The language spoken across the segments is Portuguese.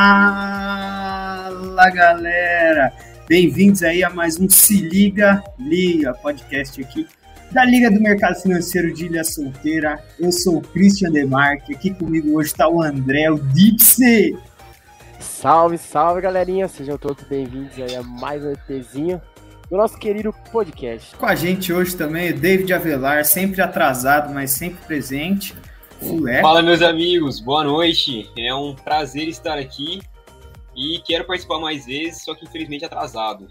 Fala galera! Bem-vindos aí a mais um Se Liga Liga, podcast aqui da Liga do Mercado Financeiro de Ilha Solteira. Eu sou o Christian Demarque, aqui comigo hoje está o André, o Dipsy. Salve, salve galerinha, sejam todos bem-vindos aí a mais um EPzinho do nosso querido podcast. Com a gente hoje também o David Avelar, sempre atrasado, mas sempre presente. Fulé. Fala, meus amigos, boa noite. É um prazer estar aqui e quero participar mais vezes, só que infelizmente atrasado.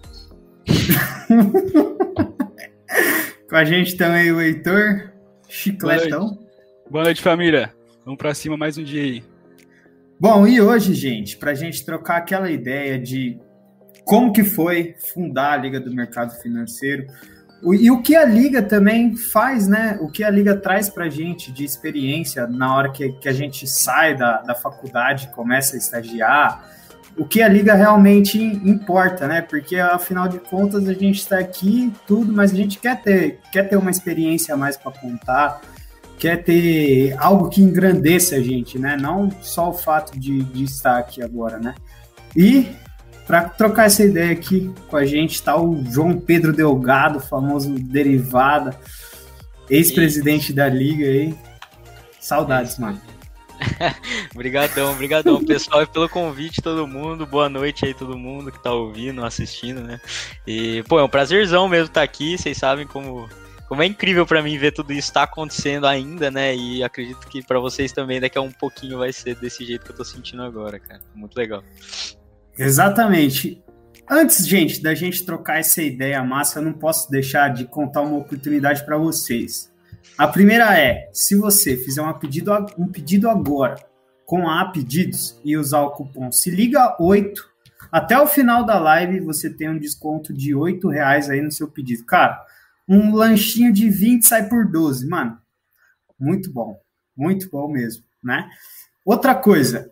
Com a gente também o Heitor Chicletão. Boa noite. Boa noite, família. Vamos para cima mais um dia aí. Bom, e hoje, gente, para a gente trocar aquela ideia de como que foi fundar a Liga do Mercado Financeiro, e o que a Liga também faz, né? O que a Liga traz para a gente de experiência na hora que, que a gente sai da, da faculdade, começa a estagiar, o que a Liga realmente importa, né? Porque afinal de contas a gente está aqui, tudo, mas a gente quer ter, quer ter uma experiência a mais para contar, quer ter algo que engrandeça a gente, né? Não só o fato de, de estar aqui agora, né? E para trocar essa ideia aqui com a gente está o João Pedro Delgado, famoso Derivada, ex-presidente da Liga aí. Saudades, mano. brigadão, brigadão, pessoal, pelo convite, todo mundo. Boa noite aí, todo mundo que tá ouvindo, assistindo, né? E, pô, é um prazerzão mesmo estar tá aqui. Vocês sabem como, como é incrível para mim ver tudo isso tá acontecendo ainda, né? E acredito que para vocês também daqui a um pouquinho vai ser desse jeito que eu tô sentindo agora, cara. Muito legal. Exatamente. Antes, gente, da gente trocar essa ideia massa, eu não posso deixar de contar uma oportunidade para vocês. A primeira é, se você fizer um pedido, um pedido agora com a Pedidos e usar o cupom se liga 8, até o final da live você tem um desconto de 8 reais aí no seu pedido. Cara, um lanchinho de 20 sai por 12, mano. Muito bom, muito bom mesmo, né? Outra coisa,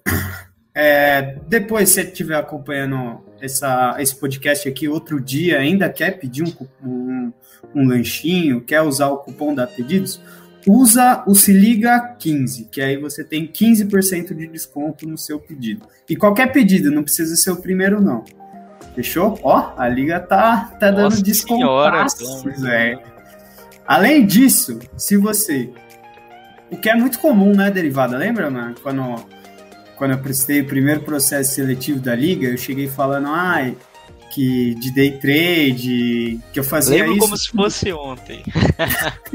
é, depois, se você estiver acompanhando essa, esse podcast aqui outro dia, ainda quer pedir um, um, um lanchinho, quer usar o cupom da Pedidos, usa o Se Liga 15, que aí você tem 15% de desconto no seu pedido. E qualquer pedido, não precisa ser o primeiro, não. Fechou? Ó, a Liga tá, tá dando desconto. É. Além disso, se você. O que é muito comum, né, derivada? Lembra, mano? Quando quando eu prestei o primeiro processo seletivo da liga, eu cheguei falando, ai, que de day trade, que eu fazia Lembro isso. como se fosse ontem.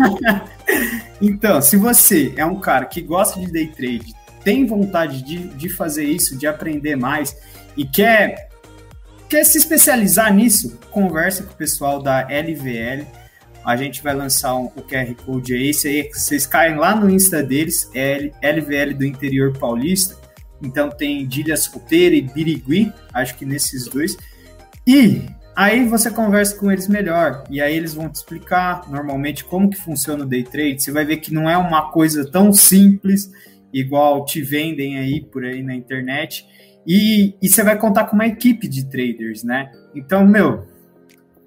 então, se você é um cara que gosta de day trade, tem vontade de, de fazer isso, de aprender mais e quer, quer se especializar nisso, conversa com o pessoal da LVL. A gente vai lançar um, o QR Code aí, vocês caem lá no Insta deles, é LVL do interior paulista então tem Dília Solteira e Birigui, acho que nesses dois. E aí você conversa com eles melhor. E aí eles vão te explicar normalmente como que funciona o day trade. Você vai ver que não é uma coisa tão simples, igual te vendem aí por aí na internet. E, e você vai contar com uma equipe de traders, né? Então, meu,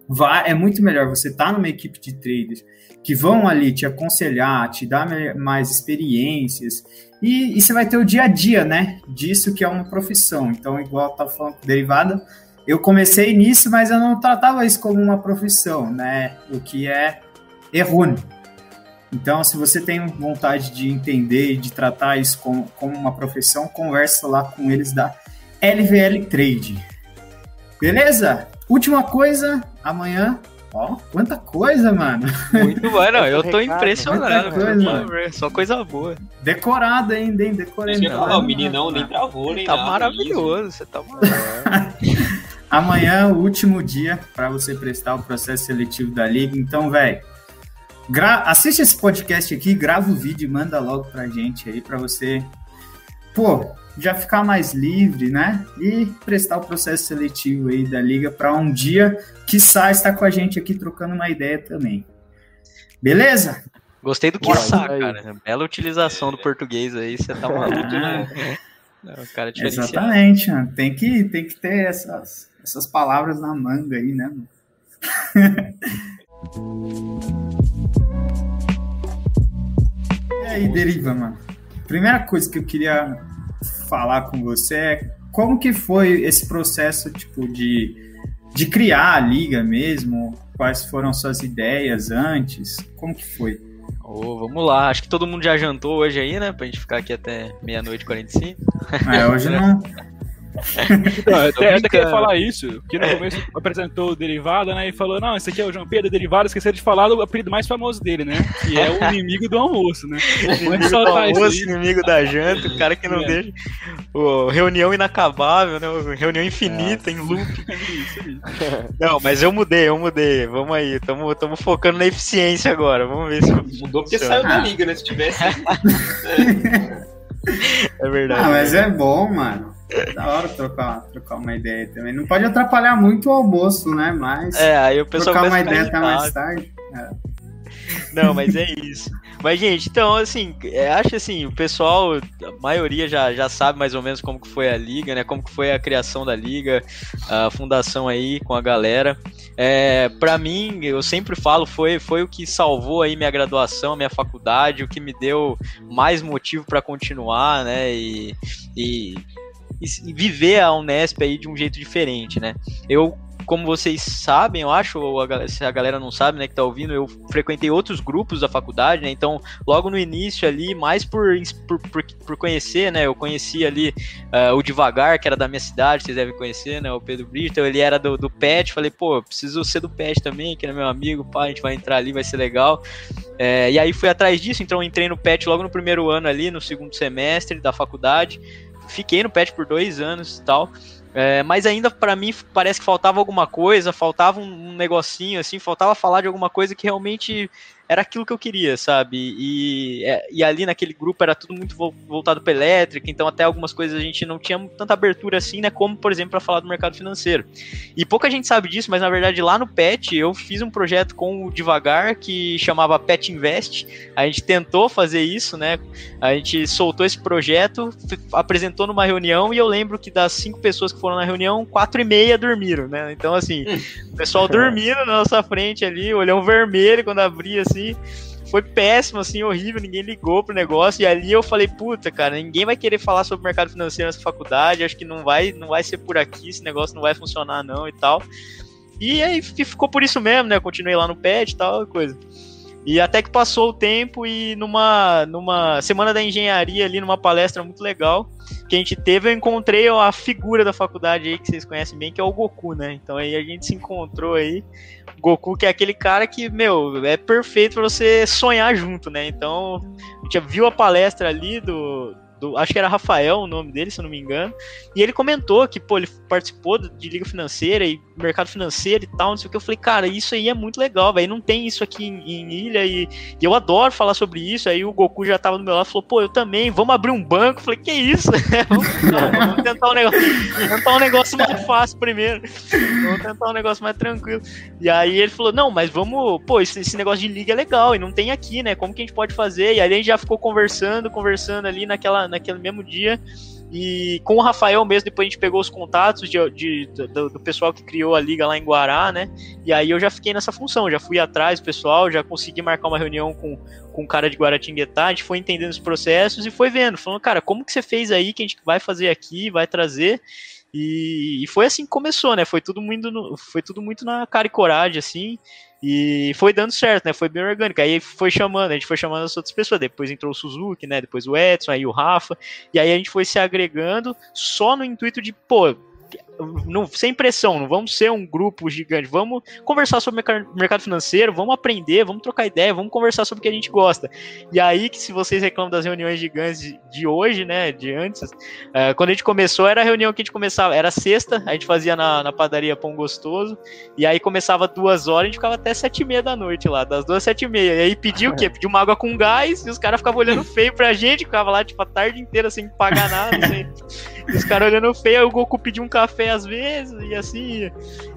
vai, é muito melhor você estar tá numa equipe de traders que vão ali te aconselhar, te dar mais experiências e, e, você vai ter o dia a dia, né? Disso que é uma profissão. Então, igual tá falando derivada, eu comecei nisso, mas eu não tratava isso como uma profissão, né? O que é errôneo. Então, se você tem vontade de entender e de tratar isso como, como uma profissão, conversa lá com eles da LVL Trade. Beleza? Última coisa, amanhã Ó, quanta coisa, mano. Muito bom, não, eu tô impressionado. Coisa, só coisa boa. Decorado ainda, hein? Decorado. Não, o meninão nem travou, nem Tá nada, maravilhoso, você tá maravilhoso. Amanhã, o último dia para você prestar o processo seletivo da Liga. Então, velho, gra... assiste esse podcast aqui, grava o vídeo e manda logo pra gente aí, para você, pô, já ficar mais livre, né? E prestar o processo seletivo aí da liga para um dia, que sai estar com a gente aqui trocando uma ideia também. Beleza? Gostei do que sai, cara. Bela utilização do português aí, você tá maluco, né? Não, cara Exatamente, mano. Tem que, tem que ter essas, essas palavras na manga aí, né? e aí, Deriva, mano? Primeira coisa que eu queria falar com você como que foi esse processo, tipo, de, de criar a liga mesmo? Quais foram suas ideias antes? Como que foi? Oh, vamos lá, acho que todo mundo já jantou hoje aí, né? Pra gente ficar aqui até meia-noite e 45. É, hoje não, Não, eu até, queria falar isso, porque no começo apresentou o Derivado, né? E falou, não, esse aqui é o João Pedro Derivado, esqueceu de falar do apelido mais famoso dele, né? Que é o inimigo do almoço, né? inimigo do almoço, inimigo da janta, o cara que não é. deixa. O, reunião inacabável, né? Reunião infinita, em loop. não, mas eu mudei, eu mudei. Vamos aí, tamo, tamo focando na eficiência agora. Vamos ver se. Mudou porque saiu da liga, né? Se tivesse. é verdade. Ah, mas é bom, mano. Da hora trocar, trocar uma ideia também. Não pode atrapalhar muito o almoço, né? Mas. É, aí o pessoal trocar uma ideia até mais tarde. É. Não, mas é isso. Mas, gente, então, assim, é, acho assim, o pessoal, a maioria já, já sabe mais ou menos como que foi a liga, né? Como que foi a criação da liga, a fundação aí com a galera. É, para mim, eu sempre falo, foi, foi o que salvou aí minha graduação, minha faculdade, o que me deu mais motivo para continuar, né? E, e e viver a Unesp aí de um jeito diferente, né? Eu como vocês sabem, eu acho, ou a, se a galera não sabe, né, que tá ouvindo, eu frequentei outros grupos da faculdade, né, então logo no início ali, mais por, por, por, por conhecer, né, eu conheci ali uh, o Devagar, que era da minha cidade, vocês devem conhecer, né, o Pedro Brito, ele era do, do PET, falei, pô, preciso ser do PET também, que é meu amigo, pá, a gente vai entrar ali, vai ser legal. É, e aí fui atrás disso, então entrei no PET logo no primeiro ano ali, no segundo semestre da faculdade, fiquei no pet por dois anos e tal. É, mas ainda para mim parece que faltava alguma coisa, faltava um, um negocinho assim, faltava falar de alguma coisa que realmente era aquilo que eu queria, sabe? E, é, e ali naquele grupo era tudo muito voltado para elétrica, então até algumas coisas a gente não tinha tanta abertura assim, né? Como, por exemplo, para falar do mercado financeiro. E pouca gente sabe disso, mas na verdade lá no PET eu fiz um projeto com o Devagar que chamava PET Invest. A gente tentou fazer isso, né? A gente soltou esse projeto, apresentou numa reunião e eu lembro que das cinco pessoas que foram na reunião, quatro e meia dormiram, né? Então, assim, o pessoal dormindo na nossa frente ali, olhão vermelho quando abria assim assim. Foi péssimo, assim, horrível, ninguém ligou pro negócio. E ali eu falei, puta, cara, ninguém vai querer falar sobre mercado financeiro nessa faculdade, acho que não vai, não vai ser por aqui, esse negócio não vai funcionar, não, e tal. E aí ficou por isso mesmo, né? Eu continuei lá no PET e tal, coisa. E até que passou o tempo e numa, numa semana da engenharia ali, numa palestra muito legal que a gente teve, eu encontrei a figura da faculdade aí que vocês conhecem bem, que é o Goku, né? Então aí a gente se encontrou aí. Goku, que é aquele cara que, meu, é perfeito para você sonhar junto, né? Então, a gente viu a palestra ali do, do, acho que era Rafael o nome dele, se eu não me engano, e ele comentou que, pô, ele participou de liga financeira e mercado financeiro e tal, não sei o que. Eu falei, cara, isso aí é muito legal, velho. Não tem isso aqui em, em ilha e, e, eu adoro falar sobre isso. Aí o Goku já tava do meu lado falou, pô, eu também, vamos abrir um banco. Eu falei, que isso? vamos, vamos, tentar um negócio, tentar um negócio mais fácil primeiro. Vamos tentar um negócio mais tranquilo. E aí ele falou, não, mas vamos, pô, esse, esse negócio de liga é legal e não tem aqui, né? Como que a gente pode fazer? E aí a gente já ficou conversando, conversando ali naquela, naquele mesmo dia. E com o Rafael mesmo, depois a gente pegou os contatos de, de do, do, pessoal que criou a liga lá em Guará, né? E aí eu já fiquei nessa função, já fui atrás do pessoal, já consegui marcar uma reunião com, com o cara de Guaratinguetá, a gente foi entendendo os processos e foi vendo, falando, cara, como que você fez aí, que a gente vai fazer aqui, vai trazer. E, e foi assim que começou, né? Foi tudo muito, no, foi tudo muito na cara e coragem, assim. E foi dando certo, né? Foi bem orgânico. Aí foi chamando, a gente foi chamando as outras pessoas. Depois entrou o Suzuki, né? Depois o Edson, aí o Rafa. E aí a gente foi se agregando só no intuito de, pô, não, sem pressão, não vamos ser um grupo gigante, vamos conversar sobre mercado financeiro, vamos aprender, vamos trocar ideia, vamos conversar sobre o que a gente gosta. E aí que se vocês reclamam das reuniões gigantes de, hoje, né, de antes, uh, quando a gente começou, era a reunião que a gente começava, era sexta, a gente fazia na, na padaria Pão Gostoso, e aí começava duas horas, a gente ficava até sete e meia da noite lá, das duas às sete e meia, e aí pedia o quê? Pedia uma água com gás, e os caras ficavam olhando feio pra gente, ficava lá, tipo, a tarde inteira sem pagar nada, sem... os caras olhando feio, aí o Goku pediu um café café às vezes, e assim.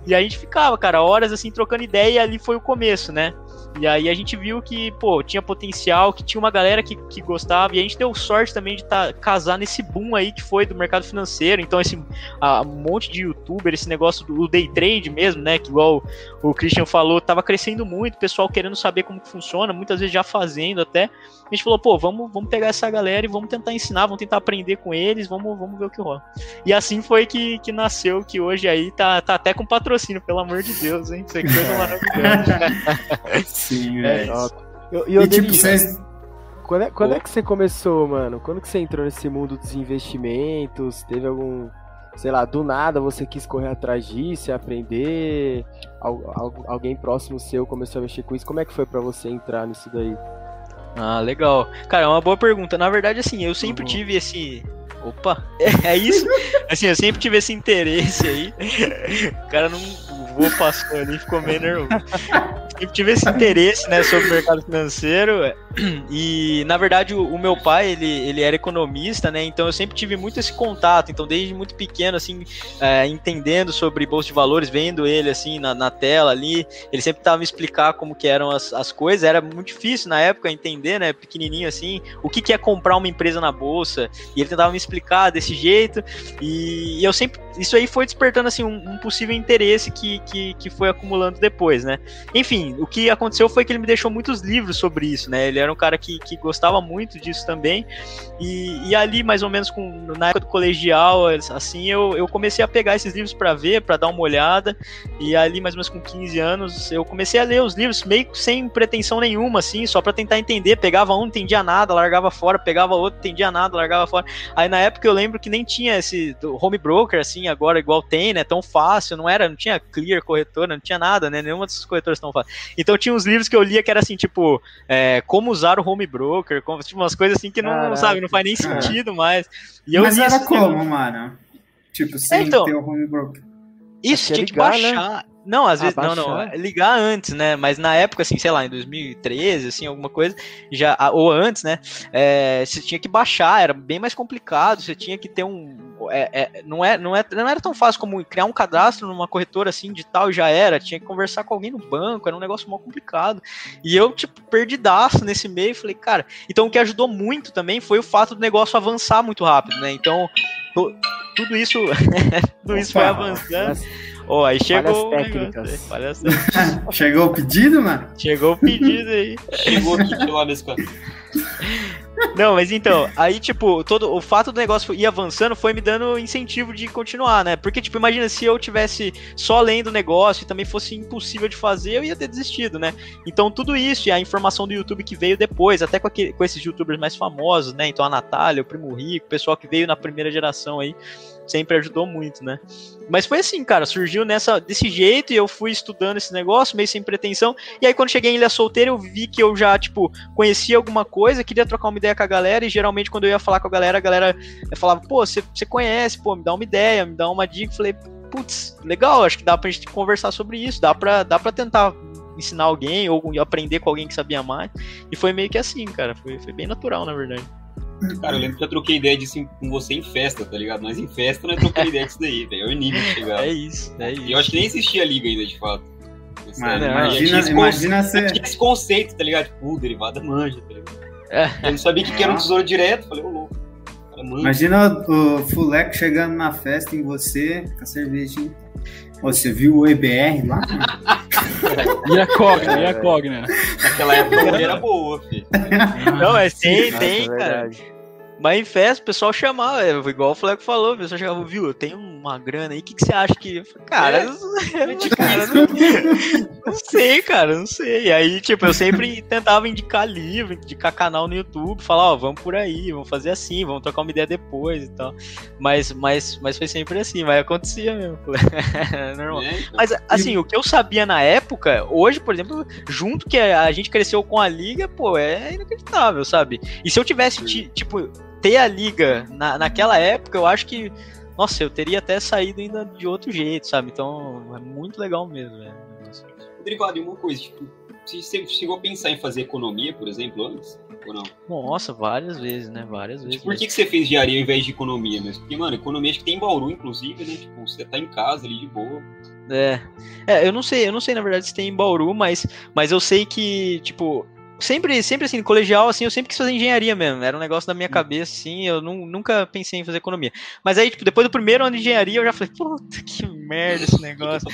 E a gente ficava, cara, horas assim, trocando ideia, e ali foi o começo, né? E aí a gente viu que, pô, tinha potencial, que tinha uma galera que, que gostava, e a gente deu sorte também de tá, casar nesse boom aí que foi do mercado financeiro. Então, esse a, um monte de youtuber, esse negócio do day trade mesmo, né? Que igual o, Christian falou, tava crescendo muito, o pessoal querendo saber como que funciona, muitas vezes já fazendo até. A gente falou, pô, vamos, vamos pegar essa galera e vamos tentar ensinar, vamos tentar aprender com eles, vamos, vamos ver o que rola. E assim foi que, que nasceu, que hoje aí tá, tá até com patrocínio, pelo amor de Deus, hein? Isso é coisa maravilhosa. Sim, velho. É, e, e tipo, vocês quando é, quando é que você começou, mano? Quando que você entrou nesse mundo dos investimentos? Teve algum, sei lá, do nada você quis correr atrás disso aprender? alguém próximo seu começou a mexer com isso? Como é que foi para você entrar nisso daí? Ah, legal. Cara, é uma boa pergunta. Na verdade, assim, eu sempre uhum. tive esse. Opa, é, é isso? assim, eu sempre tive esse interesse aí. O cara não voou, passou ali, ficou meio nervoso. Sempre tive esse interesse, né, sobre o mercado financeiro. E, na verdade, o, o, meu pai, ele, ele era economista, né, então eu sempre tive muito esse contato. Então, desde muito pequeno, assim, é, entendendo sobre bolsa de valores, vendo ele, assim, na, na tela ali, ele sempre tava me explicar como que eram as, as coisas. Era muito difícil na época entender, né, pequenininho assim, o que, que é comprar uma empresa na bolsa. E ele tentava me explicar desse jeito. E, e eu sempre, isso aí foi despertando, assim, um, um possível interesse que, que, que foi acumulando depois, né. Enfim, o que aconteceu foi que ele me deixou muitos livros sobre isso, né? Ele era um cara que, que gostava muito disso também. E, e ali, mais ou menos com, na época do colegial, assim, eu, eu comecei a pegar esses livros para ver, para dar uma olhada. E ali, mais ou menos com 15 anos, eu comecei a ler os livros meio sem pretensão nenhuma, assim, só para tentar entender. Pegava um, entendia nada, largava fora, pegava outro, entendia nada, largava fora. Aí na época eu lembro que nem tinha esse home broker, assim, agora igual tem, né? Tão fácil, não era, não tinha clear corretora, não tinha nada, né? Nenhuma dessas corretoras tão fácil. Então tinha uns livros que eu lia que era assim, tipo, é, como usar o home broker, como, tipo, umas coisas assim que não, Caraca. sabe, não faz nem sentido mais. E Mas era como, mano? Tipo, sem é, então, ter o home broker. Isso, tinha que ligar, né? baixar. Né? Não, às ah, vezes, baixar. não, não, ligar antes, né? Mas na época, assim, sei lá, em 2013, assim, alguma coisa, já, ou antes, né? É, você tinha que baixar, era bem mais complicado, você tinha que ter um. É, é, não, é, não, é, não era tão fácil como criar um cadastro numa corretora assim de tal já era, tinha que conversar com alguém no banco, era um negócio mal complicado. E eu, tipo, perdidaço nesse meio, falei, cara, então o que ajudou muito também foi o fato do negócio avançar muito rápido, né? Então, tudo isso, tudo isso foi avançando. Ó, oh, aí chegou. técnicas. chegou o pedido, mano? Chegou o pedido aí. chegou aqui pelo lado Não, mas então, aí, tipo, todo o fato do negócio ir avançando foi me dando incentivo de continuar, né? Porque, tipo, imagina se eu tivesse só lendo o negócio e também fosse impossível de fazer, eu ia ter desistido, né? Então, tudo isso e a informação do YouTube que veio depois, até com, aquele, com esses youtubers mais famosos, né? Então, a Natália, o Primo Rico, o pessoal que veio na primeira geração aí, sempre ajudou muito, né? Mas foi assim, cara, surgiu nessa desse jeito e eu fui estudando esse negócio, meio sem pretensão. E aí quando cheguei em Ilha Solteira, eu vi que eu já, tipo, conhecia alguma coisa, queria trocar uma ideia com a galera e geralmente quando eu ia falar com a galera, a galera falava: "Pô, você conhece, pô, me dá uma ideia, me dá uma dica". Falei: "Putz, legal, acho que dá pra gente conversar sobre isso, dá pra, dá pra tentar ensinar alguém ou aprender com alguém que sabia mais". E foi meio que assim, cara, foi, foi bem natural, na verdade. Cara, eu lembro que eu troquei ideia disso com você em festa, tá ligado? Mas em festa não é trocar ideia disso daí, velho. É o nível que chegava. É isso, é isso. E eu acho que nem existia a liga ainda, de fato. Mano, imagina, esse imagina você... Tinha esse conceito, tá ligado? Tipo, derivada manja, tá ligado? É. Eu não sabia o que, que era um tesouro direto, falei, ô louco. Imagina o, o Fuleco chegando na festa em você, com a cervejinha. Você viu o EBR lá? e a Cogna, e a Cogna. Naquela época era boa, filho. Não, mas tem, tem, cara. Mas em festa, o pessoal chamava, é, igual o Fleco falou, o pessoal chegava, viu, eu tenho uma grana aí, o que, que você acha que. Cara, é. cara não, não, sei, cara, não sei. E aí, tipo, eu sempre tentava indicar livro, indicar canal no YouTube, falar, ó, oh, vamos por aí, vamos fazer assim, vamos trocar uma ideia depois e tal. Mas, mas, mas foi sempre assim, mas acontecia mesmo. normal. É, então. Mas, assim, o que eu sabia na época, hoje, por exemplo, junto que a gente cresceu com a liga, pô, é inacreditável, sabe? E se eu tivesse, tipo, ter a liga na, naquela época, eu acho que, nossa, eu teria até saído ainda de outro jeito, sabe? Então é muito legal mesmo, velho. Rodrigo, uma coisa, tipo, você chegou a pensar em fazer economia, por exemplo, antes? Ou não? Nossa, várias vezes, né? Várias vezes. Tipo, por que, que você fez engenharia ao invés de economia mesmo? Porque, mano, economia acho que tem em Bauru, inclusive, né? Tipo, você tá em casa ali de boa. É. É, eu não sei, eu não sei, na verdade, se tem em Bauru, mas, mas eu sei que, tipo, sempre, sempre assim, colegial, assim, eu sempre quis fazer engenharia mesmo. Era um negócio da minha hum. cabeça, assim, eu não, nunca pensei em fazer economia. Mas aí, tipo, depois do primeiro ano de engenharia, eu já falei, puta que merda esse negócio.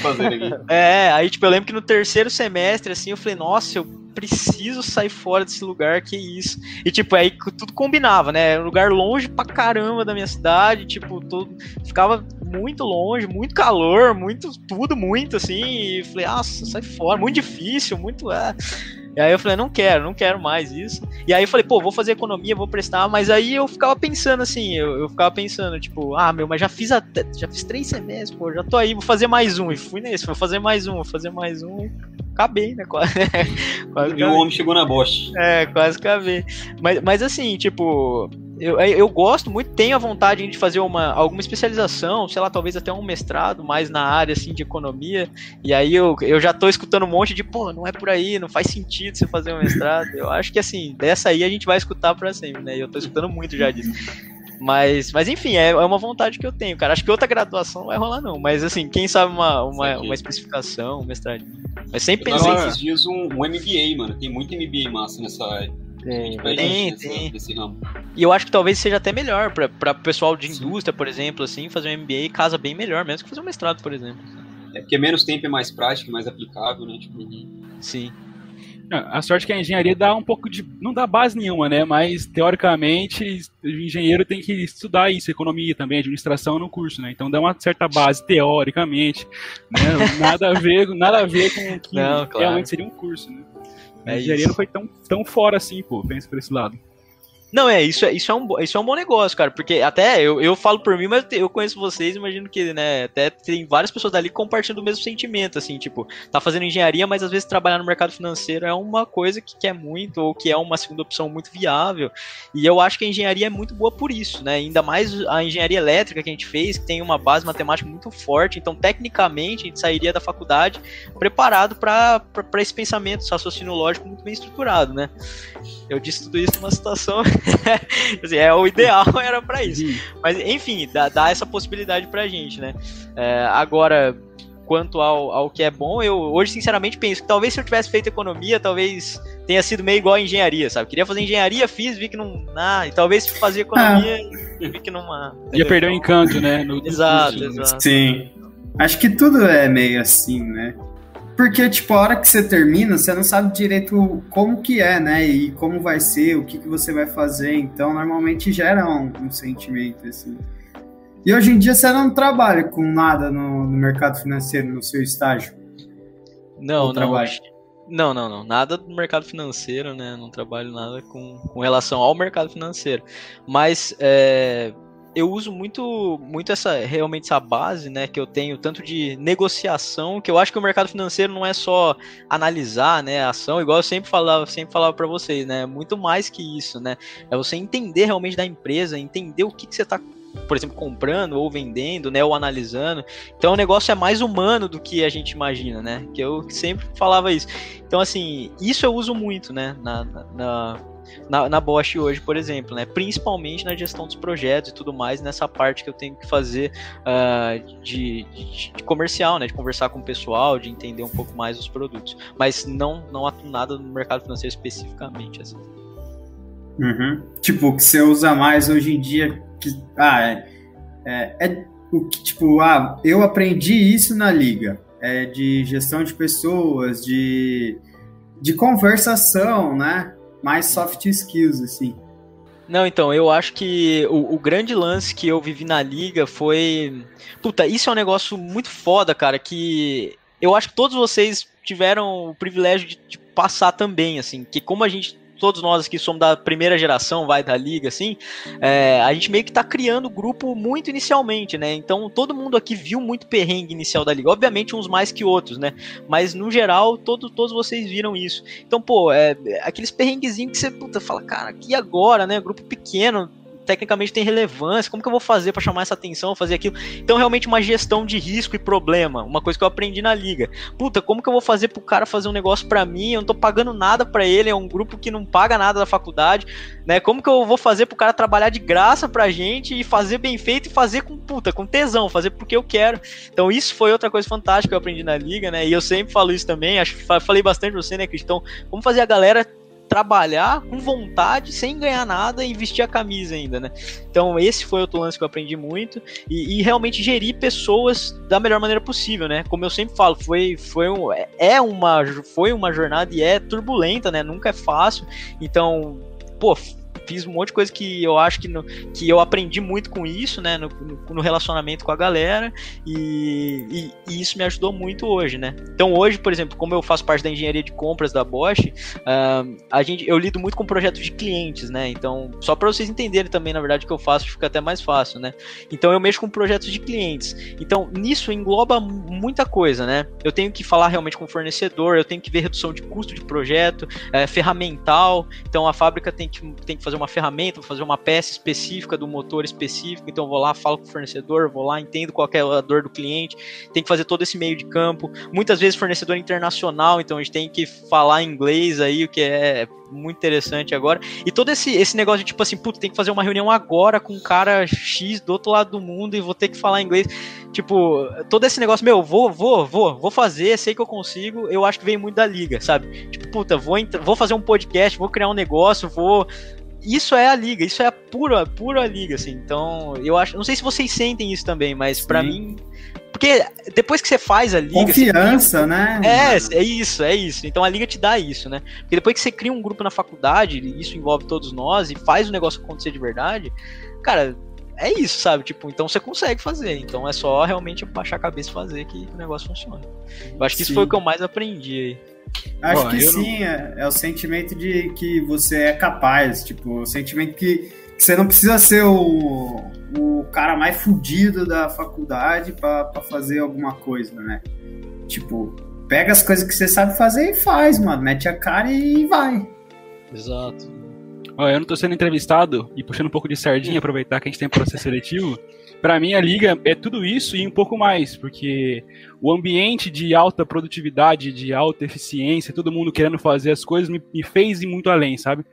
é, aí tipo, eu lembro que no terceiro semestre, assim, eu falei, nossa, eu preciso sair fora desse lugar, que isso. E tipo, aí tudo combinava, né? Um lugar longe pra caramba da minha cidade, tipo, tudo ficava muito longe, muito calor, muito, tudo muito, assim, e falei, nossa, sai fora, muito difícil, muito. É. E aí eu falei, não quero, não quero mais isso. E aí eu falei, pô, vou fazer economia, vou prestar, mas aí eu ficava pensando assim, eu, eu ficava pensando, tipo, ah, meu, mas já fiz até, já fiz três semestres, pô, já tô aí, vou fazer mais um. E fui nesse, vou fazer mais um, vou fazer mais um. Acabei, né? Quase, quase e o homem chegou na Bosch. É, quase acabei. Mas, mas assim, tipo, eu, eu gosto muito, tenho a vontade de fazer uma, alguma especialização, sei lá, talvez até um mestrado mais na área assim de economia. E aí eu, eu já tô escutando um monte de, pô, não é por aí, não faz sentido você fazer um mestrado. Eu acho que assim, dessa aí a gente vai escutar para sempre, né? E eu tô escutando muito já disso. Mas, mas enfim, é, é uma vontade que eu tenho, cara. Acho que outra graduação não vai rolar, não. Mas assim, quem sabe uma, uma, uma especificação, um mestrado. Mas sempre pensei. Eu esses dias um, um MBA, mano. Tem muito MBA massa nessa área. Tem, tem, tem. E eu acho que talvez seja até melhor para pessoal de indústria, Sim. por exemplo, assim, fazer um MBA casa bem melhor, mesmo que fazer um mestrado, por exemplo. É porque menos tempo é mais prático, mais aplicável, né? Tipo... Sim. A sorte é que a engenharia dá um pouco de. não dá base nenhuma, né? Mas teoricamente o engenheiro tem que estudar isso, economia também, administração no curso, né? Então dá uma certa base teoricamente, né? Nada a ver, nada a ver com o que não, claro. realmente seria um curso, né? A é engenharia isso. não foi tão, tão fora assim, pô, pensa por esse lado. Não, é, isso, é, isso, é um, isso é um bom negócio, cara, porque até eu, eu falo por mim, mas eu conheço vocês, imagino que, né, até tem várias pessoas dali que compartilham do mesmo sentimento, assim, tipo, tá fazendo engenharia, mas às vezes trabalhar no mercado financeiro é uma coisa que quer muito, ou que é uma segunda opção muito viável, e eu acho que a engenharia é muito boa por isso, né, ainda mais a engenharia elétrica que a gente fez, que tem uma base matemática muito forte, então, tecnicamente, a gente sairia da faculdade preparado para esse pensamento, esse raciocínio lógico muito bem estruturado, né. Eu disse tudo isso numa situação assim, é, o ideal era para isso. Mas, enfim, dá, dá, essa possibilidade pra gente, né? É, agora, quanto ao, ao que é bom, eu hoje, sinceramente, penso que talvez se eu tivesse feito economia, talvez tenha sido meio igual a engenharia, sabe? Queria fazer engenharia, fiz, vi que não. Ah, e talvez fazer economia, ah. vi que não. Ia perder o encanto, né? No, exato, no exato. Sim. Acho que tudo é meio assim, né? Porque, tipo, a hora que você termina, você não sabe direito como que é, né? E como vai ser, o que, que você vai fazer. Então, normalmente gera um, um sentimento, assim. E hoje em dia você não trabalha com nada no, no mercado financeiro, no seu estágio? Não, não. Trabalha? Não, não, não. Nada do mercado financeiro, né? Não trabalho nada com, com relação ao mercado financeiro. Mas, é, eu uso muito, muito essa realmente essa base, né, que eu tenho tanto de negociação, que eu acho que o mercado financeiro não é só analisar, né, a ação, igual eu sempre falava, sempre falava para vocês, né, muito mais que isso, né, é você entender realmente da empresa, entender o que, que você está por exemplo, comprando ou vendendo, né, ou analisando. Então o negócio é mais humano do que a gente imagina, né? Que eu sempre falava isso. Então assim, isso eu uso muito, né, na, na na, na Bosch hoje, por exemplo, né? Principalmente na gestão dos projetos e tudo mais, nessa parte que eu tenho que fazer uh, de, de, de, comercial, né? De conversar com o pessoal, de entender um pouco mais os produtos. Mas não, não atuo nada no mercado financeiro especificamente, assim. Uhum. Tipo, o que você usa mais hoje em dia, que, ah, é, é, é o que, tipo, ah, eu aprendi isso na liga, é de gestão de pessoas, de, de conversação, né? Mais soft skills, assim. Não, então, eu acho que o, o, grande lance que eu vivi na liga foi. Puta, isso é um negócio muito foda, cara, que eu acho que todos vocês tiveram o privilégio de, de passar também, assim, que como a gente todos nós aqui somos da primeira geração, vai da liga, assim, é, a gente meio que tá criando o grupo muito inicialmente, né? Então todo mundo aqui viu muito perrengue inicial da liga. Obviamente, uns mais que outros, né? Mas no geral, todo, todos vocês viram isso. Então, pô, é, aqueles perrenguezinhos que você puta, fala, cara, e agora, né? Grupo pequeno, tecnicamente tem relevância, como que eu vou fazer para chamar essa atenção, fazer aquilo? Então, realmente, uma gestão de risco e problema, uma coisa que eu aprendi na liga. Puta, como que eu vou fazer pro cara fazer um negócio para mim? Eu não tô pagando nada para ele, é um grupo que não paga nada da faculdade, né? Como que eu vou fazer pro cara trabalhar de graça pra gente e fazer bem feito e fazer com puta, com tesão, fazer porque eu quero. Então, isso foi outra coisa fantástica que eu aprendi na liga, né? E eu sempre falo isso também, acho que falei bastante pra você, né, Cristian? Então, como fazer a galera trabalhar com vontade, sem ganhar nada e vestir a camisa ainda, né? Então, esse foi outro lance que eu aprendi muito. E, e realmente gerir pessoas da melhor maneira possível, né? Como eu sempre falo, foi, foi, um, é uma, foi uma jornada e é turbulenta, né? Nunca é fácil. Então, pô, fiz um monte de coisa que eu acho que, no, que eu aprendi muito com isso, né? No, no, no relacionamento com a galera. E, e, e, isso me ajudou muito hoje, né? Então hoje, por exemplo, como eu faço parte da engenharia de compras da Bosch, uh, a gente, eu lido muito com projetos de clientes, né? Então, só para vocês entenderem também, na verdade, o que eu faço fica até mais fácil, né? Então eu mexo com projetos de clientes. Então, nisso engloba muita coisa, né? Eu tenho que falar realmente com o fornecedor, eu tenho que ver redução de custo de projeto, é, ferramental. Então a fábrica tem que, tem que fazer uma ferramenta, vou fazer uma peça específica do motor específico, então vou lá, falo com o fornecedor, vou lá, entendo qual é a dor do cliente, tem que fazer todo esse meio de campo. Muitas vezes fornecedor internacional, então a gente tem que falar inglês aí, o que é muito interessante agora. E todo esse, esse negócio de tipo assim, puta, tem que fazer uma reunião agora com um cara X do outro lado do mundo e vou ter que falar inglês. Tipo, todo esse negócio, meu, vou, vou, vou, vou fazer, sei que eu consigo, eu acho que vem muito da liga, sabe? Tipo, puta, vou, vou fazer um podcast, vou criar um negócio, vou isso é a liga, isso é a pura, pura liga, assim. Então, eu acho, não sei se vocês sentem isso também, mas para mim, porque depois que você faz a liga, confiança, um... né? É, é isso, é isso. Então a liga te dá isso, né? Porque depois que você cria um grupo na faculdade, isso envolve todos nós e faz o negócio acontecer de verdade, cara, é isso, sabe? Tipo, então você consegue fazer. Então é só realmente baixar a cabeça e fazer que o negócio funcione. Eu acho que sim. isso foi o que eu mais aprendi aí. Acho Bom, que sim, não... é, é, o sentimento de que você é capaz, tipo, o sentimento que, que você não precisa ser o, o cara mais fudido da faculdade para fazer alguma coisa, né? Tipo, pega as coisas que você sabe fazer e faz, mano, mete a cara e vai. Exato. eu não tô sendo entrevistado e puxando um pouco de sardinha, aproveitar que a gente tem processo seletivo para mim a liga é tudo isso e um pouco mais, porque o ambiente de alta produtividade, de alta eficiência, todo mundo querendo fazer as coisas, me, me fez ir muito além, sabe?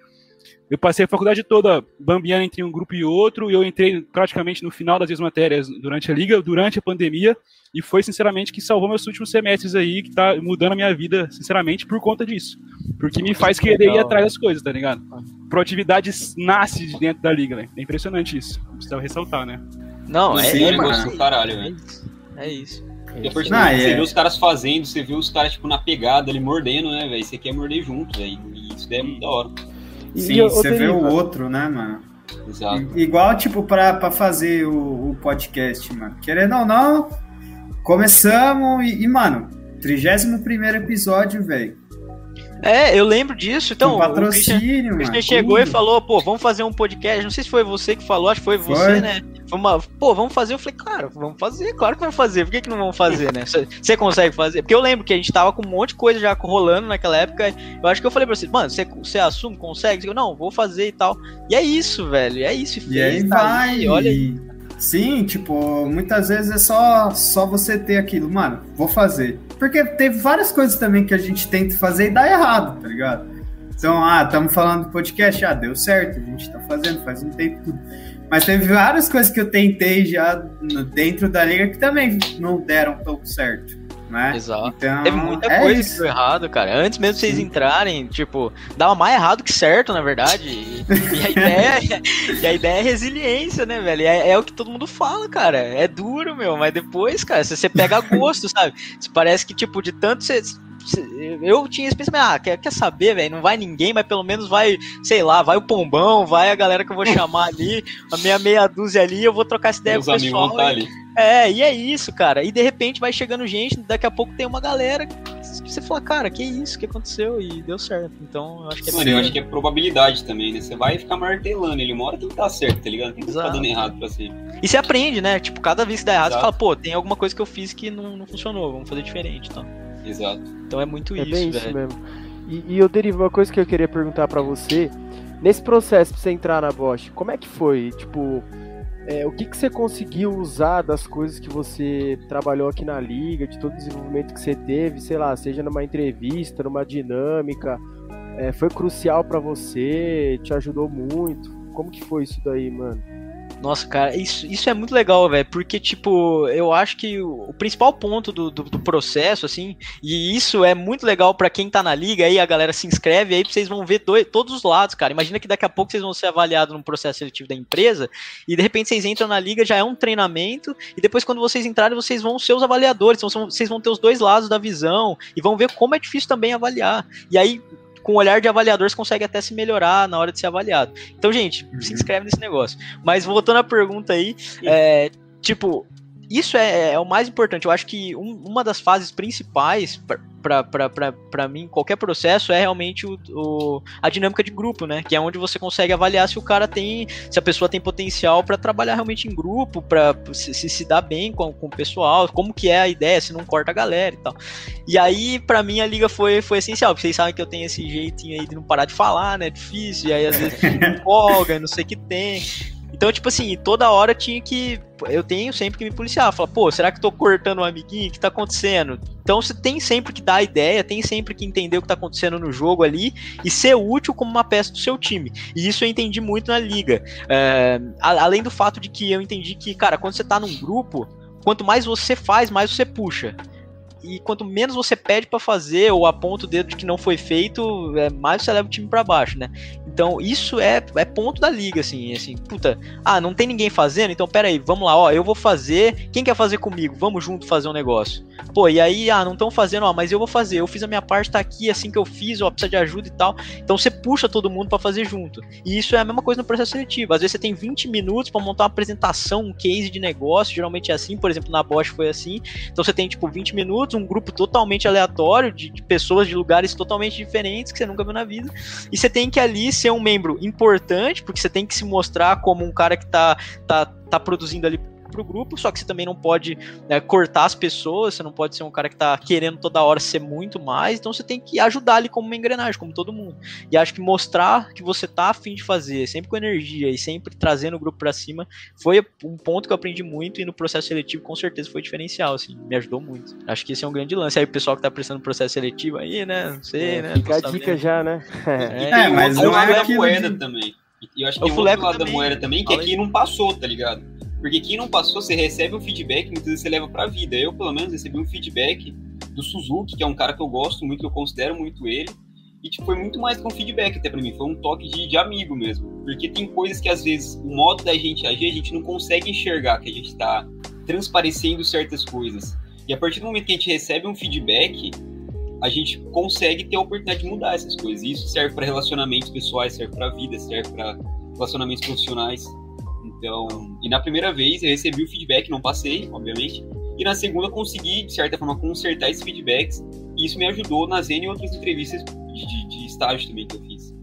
Eu passei a faculdade toda bambeando entre um grupo e outro, e eu entrei praticamente no final das minhas matérias durante a liga, durante a pandemia, e foi sinceramente que salvou meus últimos semestres aí, que tá mudando a minha vida, sinceramente, por conta disso. Porque me faz querer ir atrás das coisas, tá ligado? Proatividade nasce de dentro da liga, né? É impressionante isso. Precisa ressaltar, né? Não, é, Sim, é, mano. caralho, velho. É isso. É Depois não, você é. vê os caras fazendo, você vê os caras, tipo, na pegada ali, mordendo, né, velho? Você quer morder junto, velho. E isso daí é muito da hora. Sim, você vê o outro, né, mano? Exato. igual, tipo, pra, pra fazer o, o, podcast, mano. Querendo ou não, começamos e, e mano, 31 episódio, velho. É, eu lembro disso. Então, o patrocínio, o Christian, o Christian chegou tudo. e falou, pô, vamos fazer um podcast. Não sei se foi você que falou, acho que foi, foi. você, né? Uma, pô, vamos fazer. Eu falei, claro, vamos fazer, claro que vamos fazer. Por que, que não vamos fazer, né? Você consegue fazer? Porque eu lembro que a gente tava com um monte de coisa já rolando naquela época. Eu acho que eu falei pra você, mano, você, você assume, consegue? Eu, não, vou fazer e tal. E é isso, velho. É isso. E, e aí tá vai. Aí, olha aí. Sim, tipo, muitas vezes é só, só você ter aquilo, mano, vou fazer. Porque teve várias coisas também que a gente tenta fazer e dá errado, tá ligado? Então, ah, estamos falando do podcast, ah, deu certo, a gente tá fazendo, faz um tempo. Mas teve várias coisas que eu tentei já dentro da liga que também não deram tão certo né? Exato. Então, Teve muita é coisa isso. que deu errado, cara. Antes mesmo de vocês Sim. entrarem, tipo, dava mais errado que certo, na verdade. E, e a, ideia, e a ideia é resiliência, né, velho? É, é, o que todo mundo fala, cara. É duro, meu, mas depois, cara, você, você pega gosto, sabe? Parece que, tipo, de tanto você eu tinha esse pensamento, ah, quer, quer saber, velho? Não vai ninguém, mas pelo menos vai, sei lá, vai o Pombão, vai a galera que eu vou chamar ali, a minha meia dúzia ali, eu vou trocar essa ideia Meus com o pessoal. Vão tá ali. É, e é isso, cara. E de repente vai chegando gente, daqui a pouco tem uma galera que você fala, cara, que isso que aconteceu? E deu certo. Então, eu acho que é Mano, eu acho que é probabilidade também, né? Você vai ficar martelando ele, uma hora tem que tá certo, tá ligado? Tem que tá dando errado pra você. E você aprende, né? Tipo, cada vez que dá errado, Exato. você fala, pô, tem alguma coisa que eu fiz que não, não funcionou, vamos fazer diferente, então. Exato. Então é muito é isso, bem velho. isso mesmo. E, e eu derivo uma coisa que eu queria perguntar para você. Nesse processo pra você entrar na Bosch, como é que foi? Tipo, é, o que, que você conseguiu usar das coisas que você trabalhou aqui na liga, de todo o desenvolvimento que você teve, sei lá, seja numa entrevista, numa dinâmica, é, foi crucial para você, te ajudou muito? Como que foi isso daí, mano? Nossa, cara, isso, isso é muito legal, velho, porque, tipo, eu acho que o, principal ponto do, do, do, processo, assim, e isso é muito legal para quem tá na liga, aí a galera se inscreve, aí vocês vão ver dois, todos os lados, cara. Imagina que daqui a pouco vocês vão ser avaliados num processo seletivo da empresa, e de repente vocês entram na liga, já é um treinamento, e depois quando vocês entrarem, vocês vão ser os avaliadores, então vocês vão ter os dois lados da visão, e vão ver como é difícil também avaliar. E aí, com o olhar de avaliador, você consegue até se melhorar na hora de ser avaliado. Então, gente, uhum. se inscreve nesse negócio. Mas voltando à pergunta aí, é, tipo, isso é, é, o mais importante. Eu acho que um, uma das fases principais para mim, qualquer processo, é realmente o, o, a dinâmica de grupo, né? Que é onde você consegue avaliar se o cara tem, se a pessoa tem potencial para trabalhar realmente em grupo, para se, se, se dar bem com, com o pessoal, como que é a ideia, se não corta a galera e tal. E aí, para mim, a liga foi, foi essencial, porque vocês sabem que eu tenho esse jeitinho aí de não parar de falar, né? Difícil, e aí às vezes empolga, não sei o que tem. Então, tipo assim, toda hora tinha que. Eu tenho sempre que me policiar. Falar, pô, será que tô cortando um amiguinho? O que tá acontecendo? Então você tem sempre que dar ideia, tem sempre que entender o que tá acontecendo no jogo ali e ser útil como uma peça do seu time. E isso eu entendi muito na liga. É, além do fato de que eu entendi que, cara, quando você tá num grupo, quanto mais você faz, mais você puxa e quanto menos você pede para fazer ou aponta o dedo de que não foi feito, é, mais você leva o time para baixo, né? Então isso é, é ponto da liga, assim, assim, puta, ah, não tem ninguém fazendo, então pera aí, vamos lá, ó, eu vou fazer, quem quer fazer comigo? Vamos junto fazer um negócio. Pô, e aí, ah, não estão fazendo, ó, mas eu vou fazer, eu fiz a minha parte, tá aqui, assim que eu fiz, ó, precisa de ajuda e tal. Então você puxa todo mundo para fazer junto. E isso é a mesma coisa no processo seletivo. Às vezes você tem 20 minutos para montar uma apresentação, um case de negócio, geralmente é assim, por exemplo, na Bosch foi assim. Então você tem tipo 20 minutos, um grupo totalmente aleatório de, de pessoas de lugares totalmente diferentes que você nunca viu na vida. E você tem que ali ser um membro importante, porque você tem que se mostrar como um cara que tá, tá, tá produzindo ali pro grupo, só que você também não pode né, cortar as pessoas, você não pode ser um cara que tá querendo toda hora ser muito mais, então você tem que ajudar ali como uma engrenagem, como todo mundo. E acho que mostrar que você tá afim de fazer, sempre com energia e sempre trazendo o grupo para cima, foi um ponto que eu aprendi muito e no processo seletivo com certeza foi diferencial, assim, me ajudou muito. Acho que esse é um grande lance. Aí o pessoal que tá prestando processo seletivo aí, né, não sei, é, né. Fica a dica já, né? É, é mas não é da moeda de... também. E eu acho que tem outro lado também. da moeda também, que aqui não passou, tá ligado? Porque quem não passou, você recebe um feedback, muitas vezes você leva pra vida. Eu, pelo menos, recebi um feedback do Suzuki, que é um cara que eu gosto muito, que eu considero muito ele. E tipo, foi muito mais que um feedback até pra mim, foi um toque de, de amigo mesmo. Porque tem coisas que às vezes o modo da gente agir, a gente não consegue enxergar que a gente tá transparecendo certas coisas. E a partir do momento que a gente recebe um feedback, a gente consegue ter a oportunidade de mudar essas coisas. E isso serve para relacionamentos pessoais, serve para vida, serve para relacionamentos profissionais. Então, e na primeira vez eu recebi o feedback, não passei, obviamente, e na segunda consegui, de certa forma, consertar esses feedbacks, e isso me ajudou nas N outras entrevistas de, de, de estágio também que eu fiz.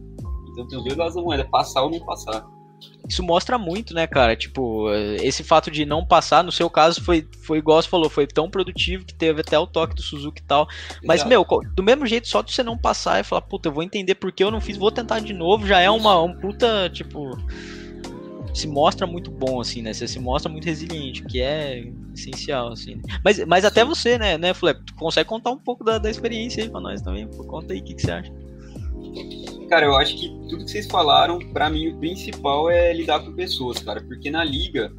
Então tem os dois lados da moeda, passar ou não passar. Isso mostra muito, né, cara? Tipo, esse fato de não passar, no seu caso, foi, foi igual você falou, foi tão produtivo que teve até o toque do Suzuki e tal. Mas, Exato. meu, do mesmo jeito, só de você não passar e falar, puta, eu vou entender porque eu não fiz, vou tentar de novo, já é uma um puta, tipo se mostra muito bom, assim, né? Você se mostra muito resiliente, que é essencial, assim. Mas, mas até você, né, né, Flep, tu consegue contar um pouco da, da experiência aí pra nós também? Conta aí o que, que você acha. Cara, eu acho que tudo que vocês falaram, para mim, o principal é lidar com pessoas, cara. Porque na liga,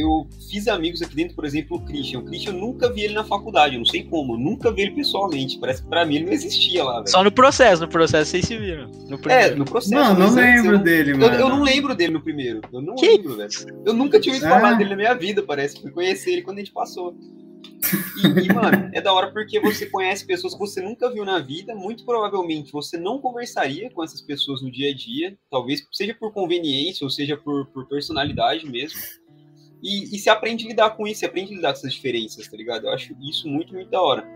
eu fiz amigos aqui dentro, por exemplo, o Christian. O Christian eu nunca vi ele na faculdade, eu não sei como, eu nunca vi ele pessoalmente. Parece que pra mim ele não existia lá, velho. Só no processo, no processo vocês se viram. No é, no processo. Não, não lembro eu, dele, mano. Eu, eu, não lembro dele no primeiro. Eu não que? lembro, velho. Eu nunca tinha ouvido é. falar dele na minha vida, parece. Fui conhecer ele quando a gente passou. E, e, mano, é da hora porque você conhece pessoas que você nunca viu na vida. Muito provavelmente você não conversaria com essas pessoas no dia a dia. Talvez seja por conveniência ou seja por, por personalidade mesmo. E, e se aprende a lidar com isso, se aprende a lidar com essas diferenças, tá ligado? Eu acho isso muito, muito da hora.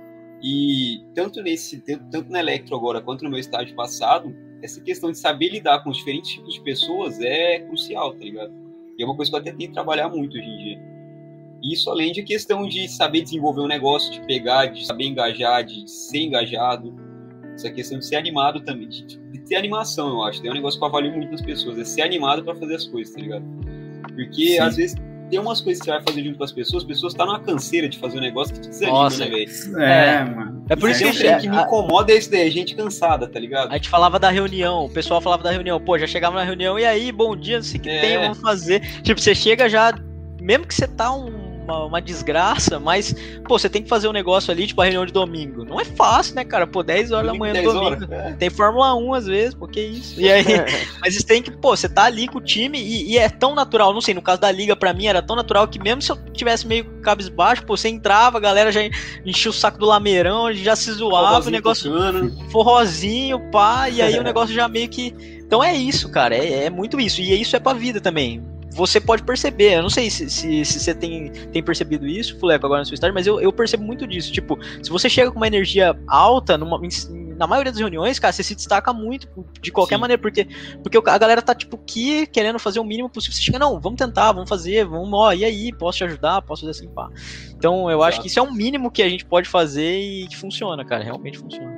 E tanto nesse, tanto na Electro agora quanto no meu estágio passado, essa questão de saber lidar com os diferentes tipos de pessoas é crucial, tá ligado? E é uma coisa que eu até tenho que trabalhar muito hoje em dia. Isso além de questão de saber desenvolver um negócio, de pegar, de saber engajar, de ser engajado. Essa questão de ser animado também, de, de ter animação, eu acho. É um negócio que eu avalio muito nas pessoas, é ser animado para fazer as coisas, tá ligado? Porque Sim. às vezes tem umas coisas que você vai fazer junto com as pessoas, as pessoas estão tá numa canseira de fazer um negócio que te desanima, Nossa, né, velho? É, é, mano. É por isso, que, é, que me incomoda é isso daí, gente cansada, tá ligado? A gente falava da reunião, o pessoal falava da reunião, pô, já chegava na reunião, e aí, bom dia, não sei o que é. tem, vamos fazer. Tipo, você chega já, mesmo que você tá um uma, uma, desgraça, mas, pô, você tem que fazer um negócio ali, tipo a reunião de domingo. Não é fácil, né, cara? Pô, 10 horas domingo, da manhã no domingo. Horas, é. Tem Fórmula 1 às vezes, pô, que isso. E aí, mas você tem que, pô, você tá ali com o time e, e, é tão natural, não sei, no caso da liga, pra mim era tão natural que mesmo se eu tivesse meio cabisbaixo, pô, você entrava, a galera já enchia o saco do lameirão, já se zoava, o negócio tocando. forrozinho, pá, e aí o negócio já meio que. Então é isso, cara, é, é muito isso. E isso é pra vida também você pode perceber. Eu não sei se, se, se você tem, tem percebido isso, Fuleco, agora na sua estágio, mas eu, eu percebo muito disso. Tipo, se você chega com uma energia alta, numa, na maioria das reuniões, cara, você se destaca muito de qualquer Sim. maneira, porque, porque a galera tá, tipo, aqui querendo fazer o mínimo possível. Você chega, não, vamos tentar, vamos fazer, vamos, ó, e aí, posso te ajudar, posso fazer assim, pá. Então, eu Exato. acho que isso é um mínimo que a gente pode fazer e que funciona, cara, realmente funciona.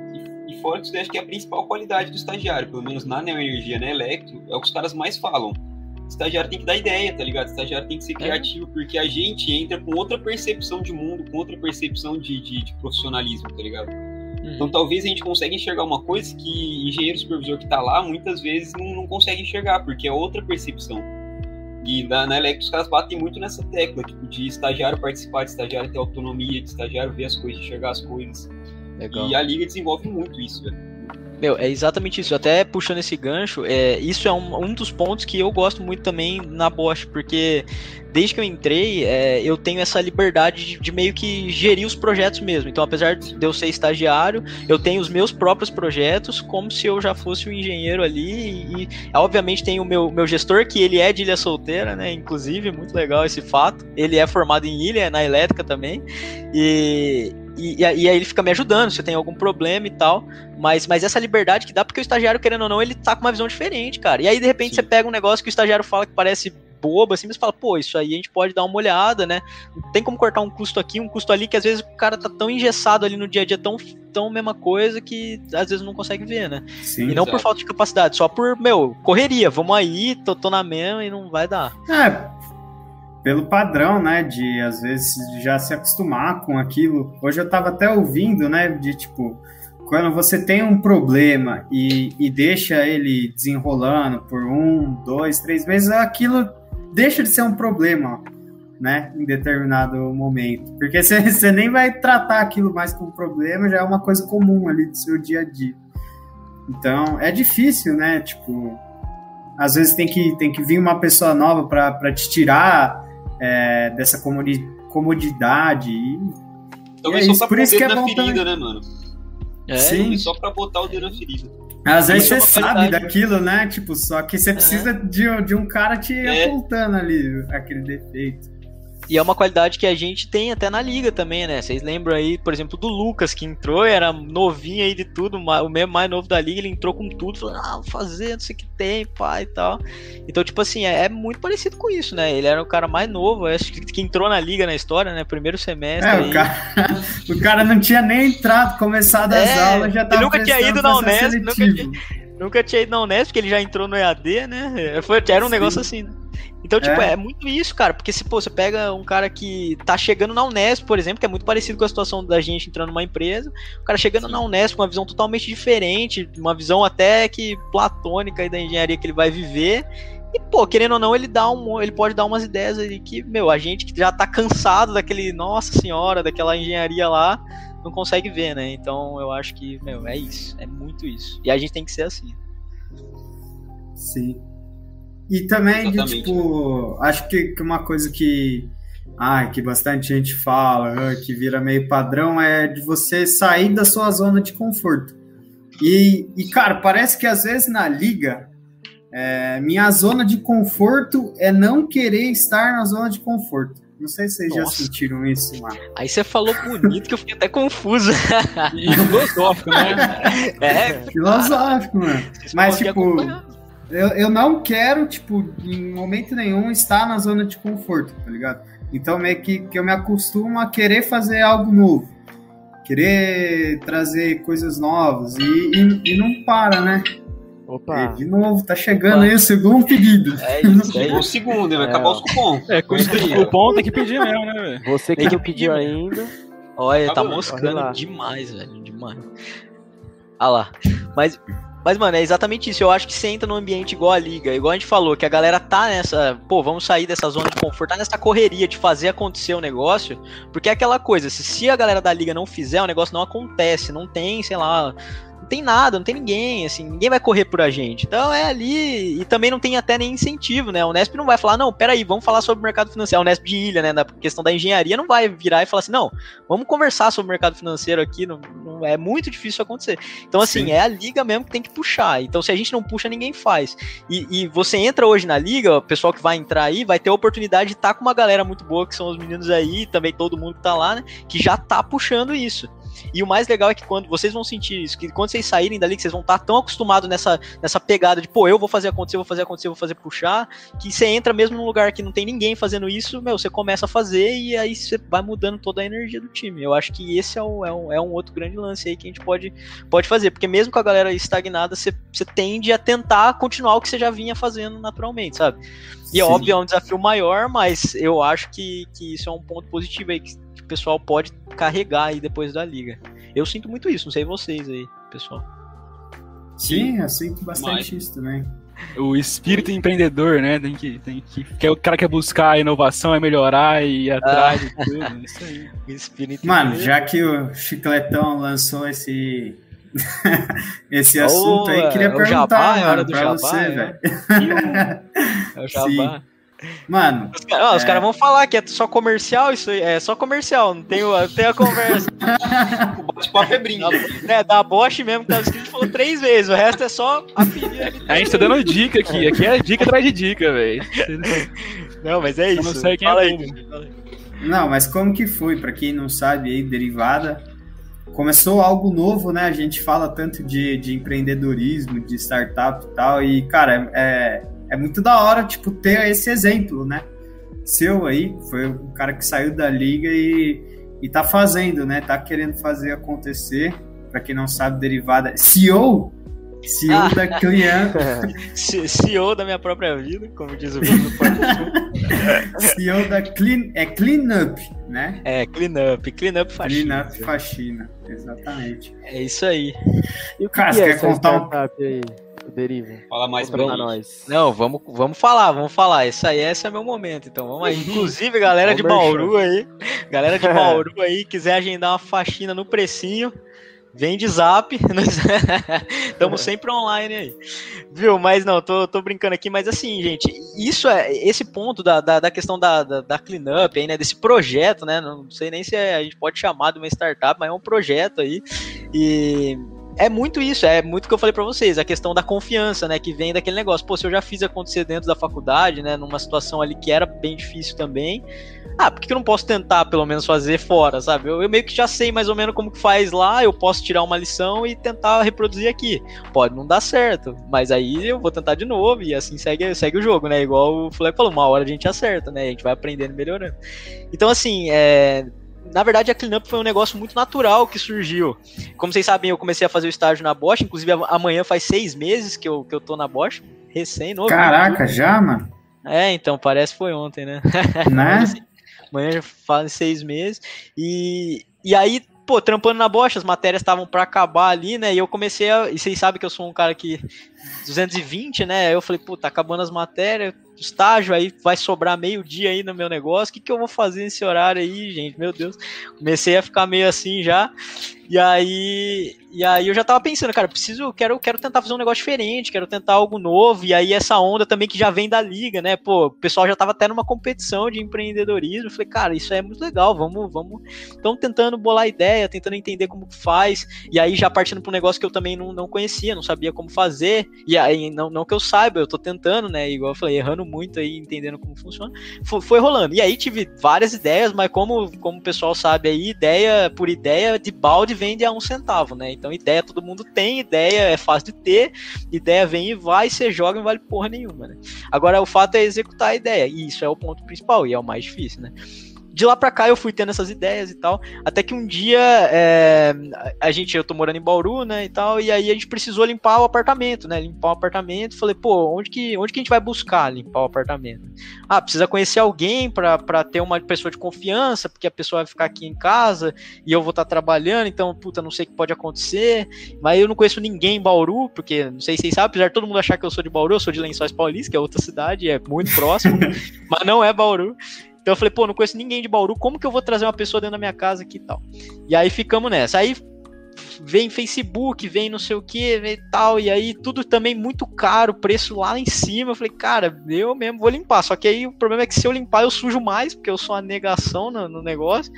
E fora que isso acho que é a principal qualidade do estagiário, pelo menos na Neoenergia, na Electro, é o que os caras mais falam estagiário tem que dar ideia, tá ligado? estagiário tem que ser é. criativo, porque a gente entra com outra percepção de mundo, com outra percepção de, de, de profissionalismo, tá ligado? Uhum. Então talvez a gente consiga enxergar uma coisa que engenheiro supervisor que tá lá, muitas vezes não, não consegue enxergar, porque é outra percepção. E na, na Electro os caras batem muito nessa tecla, tipo, de estagiário participar, de estagiário ter autonomia, de estagiário ver as coisas, enxergar as coisas. Legal. E a liga desenvolve muito isso, velho. Meu, é exatamente isso. Até puxando esse gancho, é, isso é um, um dos pontos que eu gosto muito também na Bosch, porque desde que eu entrei, é, eu tenho essa liberdade de, de, meio que gerir os projetos mesmo. Então, apesar de eu ser estagiário, eu tenho os meus próprios projetos, como se eu já fosse um engenheiro ali. E, e obviamente, tem o meu, meu gestor, que ele é de Ilha Solteira, né? Inclusive, muito legal esse fato. Ele é formado em Ilha, na elétrica também. E, e, e, aí ele fica me ajudando se eu tenho algum problema e tal. Mas, mas essa liberdade que dá, porque o estagiário, querendo ou não, ele tá com uma visão diferente, cara. E aí, de repente, Sim. você pega um negócio que o estagiário fala que parece bobo, assim, mas fala, pô, isso aí a gente pode dar uma olhada, né? Tem como cortar um custo aqui, um custo ali, que às vezes o cara tá tão engessado ali no dia a dia, tão, tão mesma coisa, que às vezes não consegue ver, né? Sim, e não exato. por falta de capacidade, só por, meu, correria, vamos aí, tô, tô na mesma e não vai dar. É, pelo padrão, né, de às vezes já se acostumar com aquilo. Hoje eu tava até ouvindo, né, de tipo, quando você tem um problema e, e deixa ele desenrolando por um, dois, três meses, aquilo deixa de ser um problema, né, em determinado momento. Porque você nem vai tratar aquilo mais como problema, já é uma coisa comum ali do seu dia a dia. Então, é difícil, né, tipo, às vezes tem que, tem que vir uma pessoa nova para te tirar é, dessa comodidade. E, Talvez é só pra por isso que é bom ferida, também. né, mano? É, Sim. só pra botar o dedo na ferida. Às vezes é você sabe daquilo, né? Tipo, só que você precisa de, de um cara te é. apontando ali aquele defeito. E é uma qualidade que a gente tem até na liga também, né? Vocês lembram aí, por exemplo, do Lucas, que entrou, era novinho aí de tudo, o mesmo mais novo da liga, ele entrou com tudo, falou, ah, vou fazer, não sei o que tem, pai e tal. Então, tipo assim, é, é, muito parecido com isso, né? Ele era o cara mais novo, acho que, que entrou na liga na história, né? Primeiro semestre. É, o cara, o cara não tinha nem entrado, começado as é, aulas, já tava nunca tinha ido na Unesp, nunca tinha, nunca tinha ido na Unesp, porque ele já entrou no EAD, né? Foi, era um Sim. negócio assim, né? Então, tipo, é. é. muito isso, cara. Porque se pô, você pega um cara que tá chegando na Unesp, por exemplo, que é muito parecido com a situação da gente entrando numa empresa, o cara chegando Sim. na Unesp com uma visão totalmente diferente, uma visão até que platônica aí da engenharia que ele vai viver. E, pô, querendo ou não, ele dá um. Ele pode dar umas ideias aí que, meu, a gente que já tá cansado daquele, nossa senhora, daquela engenharia lá, não consegue ver, né? Então eu acho que, meu, é isso. É muito isso. E a gente tem que ser assim. Sim. E também, de, tipo, acho que, que uma coisa que, ah, que bastante gente fala, ah, que vira meio padrão, é de você sair da sua zona de conforto. E, e cara, parece que às vezes na liga, é, minha zona de conforto é não querer estar na zona de conforto. Não sei se vocês Nossa. já sentiram isso, mano. Aí você falou bonito que eu fiquei até confuso. E filosófico, né? É, filosófico, mano. Mas, tipo, eu, eu não quero, tipo, em momento nenhum estar na zona de conforto, tá ligado? Então meio que, que eu me acostumo a querer fazer algo novo. Querer trazer coisas novas e, e, e não para, né? Opa. de novo, tá chegando Opa. aí o segundo pedido. É isso, é o segundo, vai é, acabar os cupons. É, com o cupom tem que pedir mesmo, né, velho? Você que não pediu ainda. Olha, tá moscando demais, velho, demais. Ah lá. Mas, mas, mano, é exatamente isso. Eu acho que você entra num ambiente igual a liga, igual a gente falou, que a galera tá nessa. Pô, vamos sair dessa zona de conforto, tá nessa correria de fazer acontecer o negócio. Porque é aquela coisa, se, se a galera da liga não fizer, o negócio não acontece. Não tem, sei lá, não tem nada, não tem ninguém, assim, ninguém vai correr por a gente. Então é ali, e também não tem até nem incentivo, né? O Nesp não vai falar, não, peraí, vamos falar sobre o mercado financeiro. O Nesp de ilha, né? Na questão da engenharia, não vai virar e falar assim, não, vamos conversar sobre o mercado financeiro aqui. Não, não é muito difícil acontecer. Então, assim, Sim. é a liga mesmo que tem que puxar. Então, se a gente não puxa, ninguém faz. E, e você entra hoje na liga, o pessoal que vai entrar aí vai ter a oportunidade de estar tá com uma galera muito boa, que são os meninos aí, também todo mundo que tá lá, né? Que já tá puxando isso. E o mais legal é que quando vocês vão sentir isso, que quando vocês saírem dali, que vocês vão estar tão acostumados nessa, nessa pegada de, pô, eu vou fazer acontecer, vou fazer acontecer, vou fazer puxar, que você entra mesmo num lugar que não tem ninguém fazendo isso, meu, você começa a fazer e aí você vai mudando toda a energia do time. Eu acho que esse é um, é um, é um outro grande lance aí que a gente pode, pode fazer, porque mesmo com a galera estagnada, você, você tende a tentar continuar o que você já vinha fazendo naturalmente, sabe? E é óbvio, é um desafio maior, mas eu acho que, que isso é um ponto positivo aí, que o pessoal pode carregar aí depois da liga. Eu sinto muito isso, não sei vocês aí, pessoal. Sim, eu sinto bastante Mas... isso também. O espírito empreendedor, né? Tem que, tem que, que o cara quer buscar a inovação, é melhorar e ir atrás ah. de tudo. Isso aí. Espírito Mano, já que o Chicletão lançou esse esse assunto oh, aí, queria perguntar jabá, é mano, pra jabá, você, é. velho. É o jabá. Sim. Mano. Os, é... os caras vão falar que é só comercial, isso aí. É só comercial, não tem, tem a conversa. o bate-papo é brinco. É, da Bosch mesmo, que tava escrito, falou três vezes. O resto é só a A gente tá dando dica aqui. Aqui é dica atrás de dica, velho. Não, mas é isso. Eu não sei quem é Fala é aí. Não, mas como que foi? Pra quem não sabe aí, derivada. Começou algo novo, né? A gente fala tanto de, de empreendedorismo, de startup e tal. E, cara, é, é muito da hora, tipo, ter esse exemplo, né? Seu aí, foi o cara que saiu da liga e, e tá fazendo, né? Tá querendo fazer acontecer. Para quem não sabe, derivada. CEO CEO ah. da Clean CEO da minha própria vida, como diz o Bruno CEO da Clean, é Clean Up, né? É, Clean Up, Clean Up Faxina. Clean Up Faxina, exatamente. É isso aí. E o que, Cara, que é quer contar um... aí? Deriva. Fala mais pra nós. Não, vamos, vamos falar, vamos falar. Esse aí, esse é meu momento. Então vamos aí. Inclusive, galera de Bauru aí, galera de Bauru aí, quiser agendar uma faxina no precinho, vem de zap. Estamos sempre online aí. Viu? Mas não, tô, tô brincando aqui, mas assim, gente, isso é esse ponto da, da, da questão da, da, da cleanup aí, né? Desse projeto, né? Não sei nem se é, a gente pode chamar de uma startup, mas é um projeto aí. E é muito isso, é muito o que eu falei para vocês, a questão da confiança, né, que vem daquele negócio. Pô, se eu já fiz acontecer dentro da faculdade, né, numa situação ali que era bem difícil também, ah, por que eu não posso tentar pelo menos fazer fora, sabe? Eu, eu, meio que já sei mais ou menos como que faz lá, eu posso tirar uma lição e tentar reproduzir aqui. Pode não dar certo, mas aí eu vou tentar de novo e assim segue, segue o jogo, né? Igual o Fleck falou, uma hora a gente acerta, né? A gente vai aprendendo e melhorando. Então, assim, é na verdade, a cleanup foi um negócio muito natural que surgiu. Como vocês sabem, eu comecei a fazer o estágio na Bosch, inclusive amanhã faz seis meses que eu, que eu tô na Bosch, recém, novo. Caraca, já, mano? É, então, parece que foi ontem, né? Né? amanhã já fazem seis meses. E, e aí, pô, trampando na Bosch, as matérias estavam para acabar ali, né? E eu comecei a. E vocês sabem que eu sou um cara que. 220, né? Aí eu falei, pô, tá acabando as matérias, estágio, aí vai sobrar meio dia aí no meu negócio. O que, que eu vou fazer nesse horário aí, gente? Meu Deus. Comecei a ficar meio assim já. E aí, e aí eu já tava pensando, cara, preciso, quero, quero tentar fazer um negócio diferente, quero tentar algo novo. E aí essa onda também que já vem da liga, né? Pô, o pessoal já tava até numa competição de empreendedorismo. Falei, cara, isso é muito legal, vamos, vamos. Então tentando bolar ideia, tentando entender como faz. E aí já partindo para um negócio que eu também não, não conhecia, não sabia como fazer. E aí, não, não que eu saiba, eu tô tentando, né? Igual eu falei, errando muito aí, entendendo como funciona. Foi, foi rolando. E aí tive várias ideias, mas como, como o pessoal sabe aí, ideia por ideia de balde vende a um centavo, né? Então ideia todo mundo tem, ideia é fácil de ter, ideia vem e vai, você joga e não vale porra nenhuma, né? Agora o fato é executar a ideia, e isso é o ponto principal, e é o mais difícil, né? De lá pra cá eu fui tendo essas ideias e tal. Até que um dia é, a gente, eu tô morando em Bauru, né, e tal, e aí a gente precisou limpar o apartamento, né? Limpar o apartamento. Falei, pô, onde que, onde que a gente vai buscar limpar o apartamento? Ah, precisa conhecer alguém pra, pra ter uma pessoa de confiança, porque a pessoa vai ficar aqui em casa e eu vou estar tá trabalhando, então, puta, não sei o que pode acontecer. Mas eu não conheço ninguém em Bauru, porque não sei se vocês sabem, apesar de todo mundo achar que eu sou de Bauru, eu sou de Lençóis Paulista, que é outra cidade, é muito próximo, mas não é Bauru. Então eu falei, pô, não conheço ninguém de Bauru, como que eu vou trazer uma pessoa dentro da minha casa aqui e tal? E aí ficamos nessa. Aí vem Facebook, vem não sei o que, e tal, e aí tudo também muito caro, preço lá em cima. Eu falei, cara, eu mesmo vou limpar. Só que aí o problema é que se eu limpar, eu sujo mais, porque eu sou uma negação no, no negócio.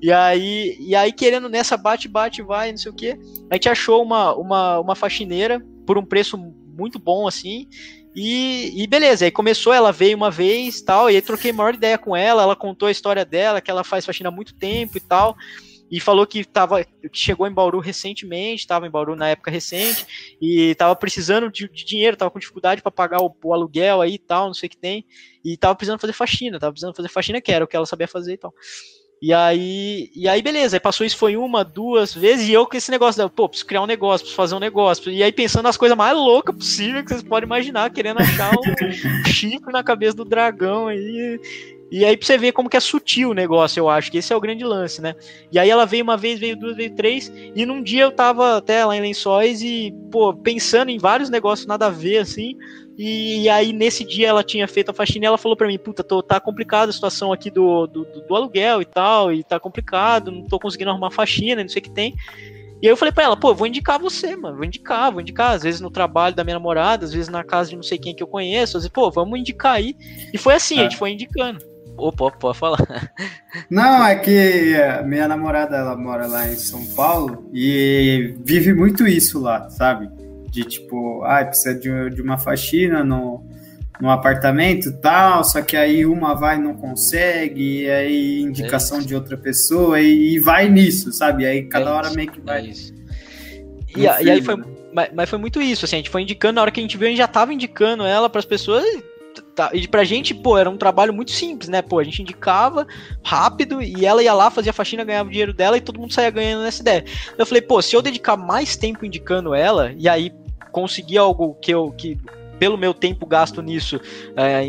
E aí, e aí, querendo nessa, bate, bate, vai, não sei o que. A gente achou uma, uma, uma faxineira por um preço muito bom, assim. E, e, beleza, aí começou, ela veio uma vez tal, e aí troquei maior ideia com ela, ela contou a história dela, que ela faz faxina há muito tempo e tal, e falou que tava, chegou em Bauru recentemente, estava em Bauru na época recente, e tava precisando de, de dinheiro, tava com dificuldade para pagar o, o, aluguel aí e tal, não sei o que tem, e tava precisando fazer faxina, tava precisando fazer faxina que era o que ela sabia fazer e tal. E aí, e aí beleza, aí passou isso foi uma, duas vezes, e eu com esse negócio, pô, preciso criar um negócio, preciso fazer um negócio. E aí pensando nas coisas mais loucas possível que vocês podem imaginar, querendo achar um chifre na cabeça do dragão aí. E aí pra você ver como que é sutil o negócio, eu acho, que esse é o grande lance, né? E aí ela veio uma vez, veio duas, veio três, e num dia eu tava até lá em Lençóis e, pô, pensando em vários negócios nada a ver, assim, e, aí, nesse dia, ela tinha feito a faxina e ela falou para mim: Puta, tô, tá complicada a situação aqui do, do, do, aluguel e tal, e tá complicado, não tô conseguindo arrumar faxina, não sei o que tem. E aí eu falei pra ela: Pô, vou indicar você, mano, vou indicar, vou indicar. Às vezes no trabalho da minha namorada, às vezes na casa de não sei quem que eu conheço, às vezes, pô, vamos indicar aí. E foi assim, a gente foi indicando. Opa, pode falar. Não, é que minha namorada, ela mora lá em São Paulo e vive muito isso lá, sabe? de tipo, ah, precisa de, de uma faxina no, no apartamento tal, só que aí uma vai e não consegue, e aí indicação é de outra pessoa, e, e, vai nisso, sabe? Aí cada é hora meio que vai. É isso. E, e, aí foi. Mas, mas, foi muito isso, assim, a gente foi indicando, na hora que a gente viu, a gente já tava indicando ela para as pessoas. Tá, e pra gente, pô, era um trabalho muito simples, né? Pô, a gente indicava rápido e ela ia lá, fazia faxina, ganhava o dinheiro dela e todo mundo saía ganhando nessa ideia. Eu falei, pô, se eu dedicar mais tempo indicando ela, e aí conseguir algo que eu que pelo meu tempo gasto nisso é,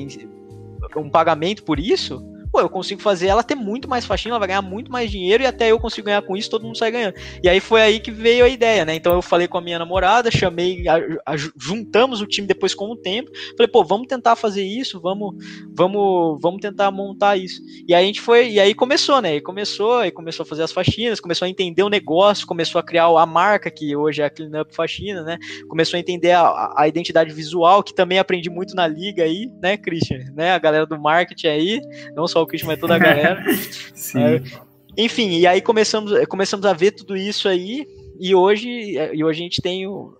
um pagamento por isso pô, eu consigo fazer ela ter muito mais faxina, ela vai ganhar muito mais dinheiro e até eu consigo ganhar com isso, todo mundo sai ganhando. E aí foi aí que veio a ideia, né? Então eu falei com a minha namorada, chamei, a, a, juntamos o time depois com o tempo, falei, pô, vamos tentar fazer isso, vamos, vamos, vamos tentar montar isso. E aí a gente foi, e aí começou, né? E começou, aí começou a fazer as faxinas, começou a entender o negócio, começou a criar a marca, que hoje é a Clean Up Faxina, né? Começou a entender a, a identidade visual, que também aprendi muito na liga aí, né, Christian? Né? A galera do marketing aí, não só o Christian, mas toda a galera. Sim. É, enfim, e aí começamos, começamos a ver tudo isso aí, e hoje, e hoje a gente tem o,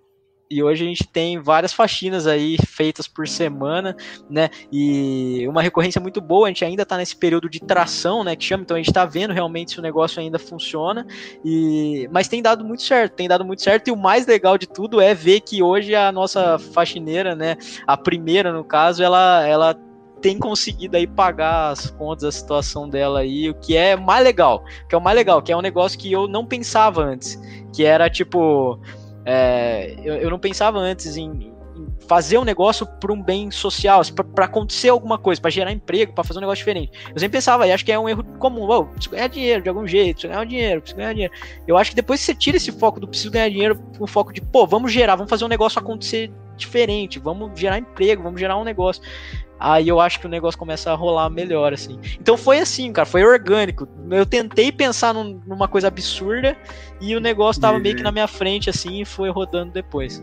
e hoje a gente tem várias faxinas aí feitas por semana, né? E uma recorrência muito boa, a gente ainda está nesse período de tração, né? Que chama, então a gente está vendo realmente se o negócio ainda funciona. E mas tem dado muito certo, tem dado muito certo. E o mais legal de tudo é ver que hoje a nossa faxineira, né? A primeira, no caso, ela, ela tem conseguido aí pagar as contas, a situação dela aí, o que é mais legal, que é o mais legal, que é um negócio que eu não pensava antes, que era tipo, é, eu, eu não pensava antes em, fazer um negócio para um bem social, para acontecer alguma coisa, para gerar emprego, para fazer um negócio diferente. Eu sempre pensava, e acho que é um erro comum, oh, preciso ganhar dinheiro de algum jeito, preciso ganhar dinheiro, preciso ganhar dinheiro. Eu acho que depois que você tira esse foco do preciso ganhar dinheiro o foco de, pô, vamos gerar, vamos fazer um negócio acontecer diferente, vamos gerar emprego, vamos gerar um negócio aí eu acho que o negócio começa a rolar melhor, assim. Então foi assim, cara, foi orgânico. Eu tentei pensar num, numa coisa absurda e o negócio tava meio que na minha frente, assim, e foi rodando depois.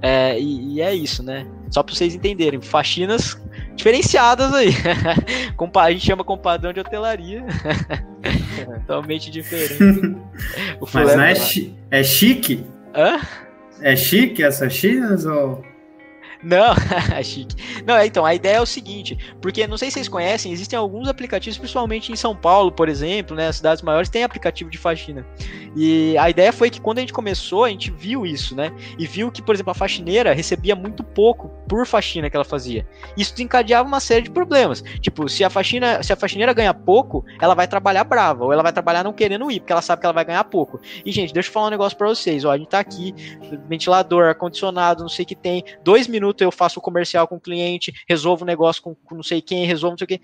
É, e, e, é isso, né? Só pra vocês entenderem, faxinas diferenciadas aí. a gente chama compadrão de hotelaria. Totalmente diferente. Mas não é, chi é chique? Hã? É chique essas chinas ou... Não, chique. Não, é, então, a ideia é o seguinte, porque não sei se vocês conhecem, existem alguns aplicativos, principalmente em São Paulo, por exemplo, né, cidades maiores, tem aplicativo de faxina. E a ideia foi que quando a gente começou, a gente viu isso, né? E viu que, por exemplo, a faxineira recebia muito pouco por faxina que ela fazia. Isso desencadeava uma série de problemas. Tipo, se a faxina, se a faxineira ganha pouco, ela vai trabalhar brava, ou ela vai trabalhar não querendo ir, porque ela sabe que ela vai ganhar pouco. E, gente, deixa eu falar um negócio para vocês, ó, a gente tá aqui, ventilador, ar-condicionado, não sei o que tem, dois minutos eu faço o comercial com o cliente, resolvo o negócio com, com não sei quem, resolvo não sei o que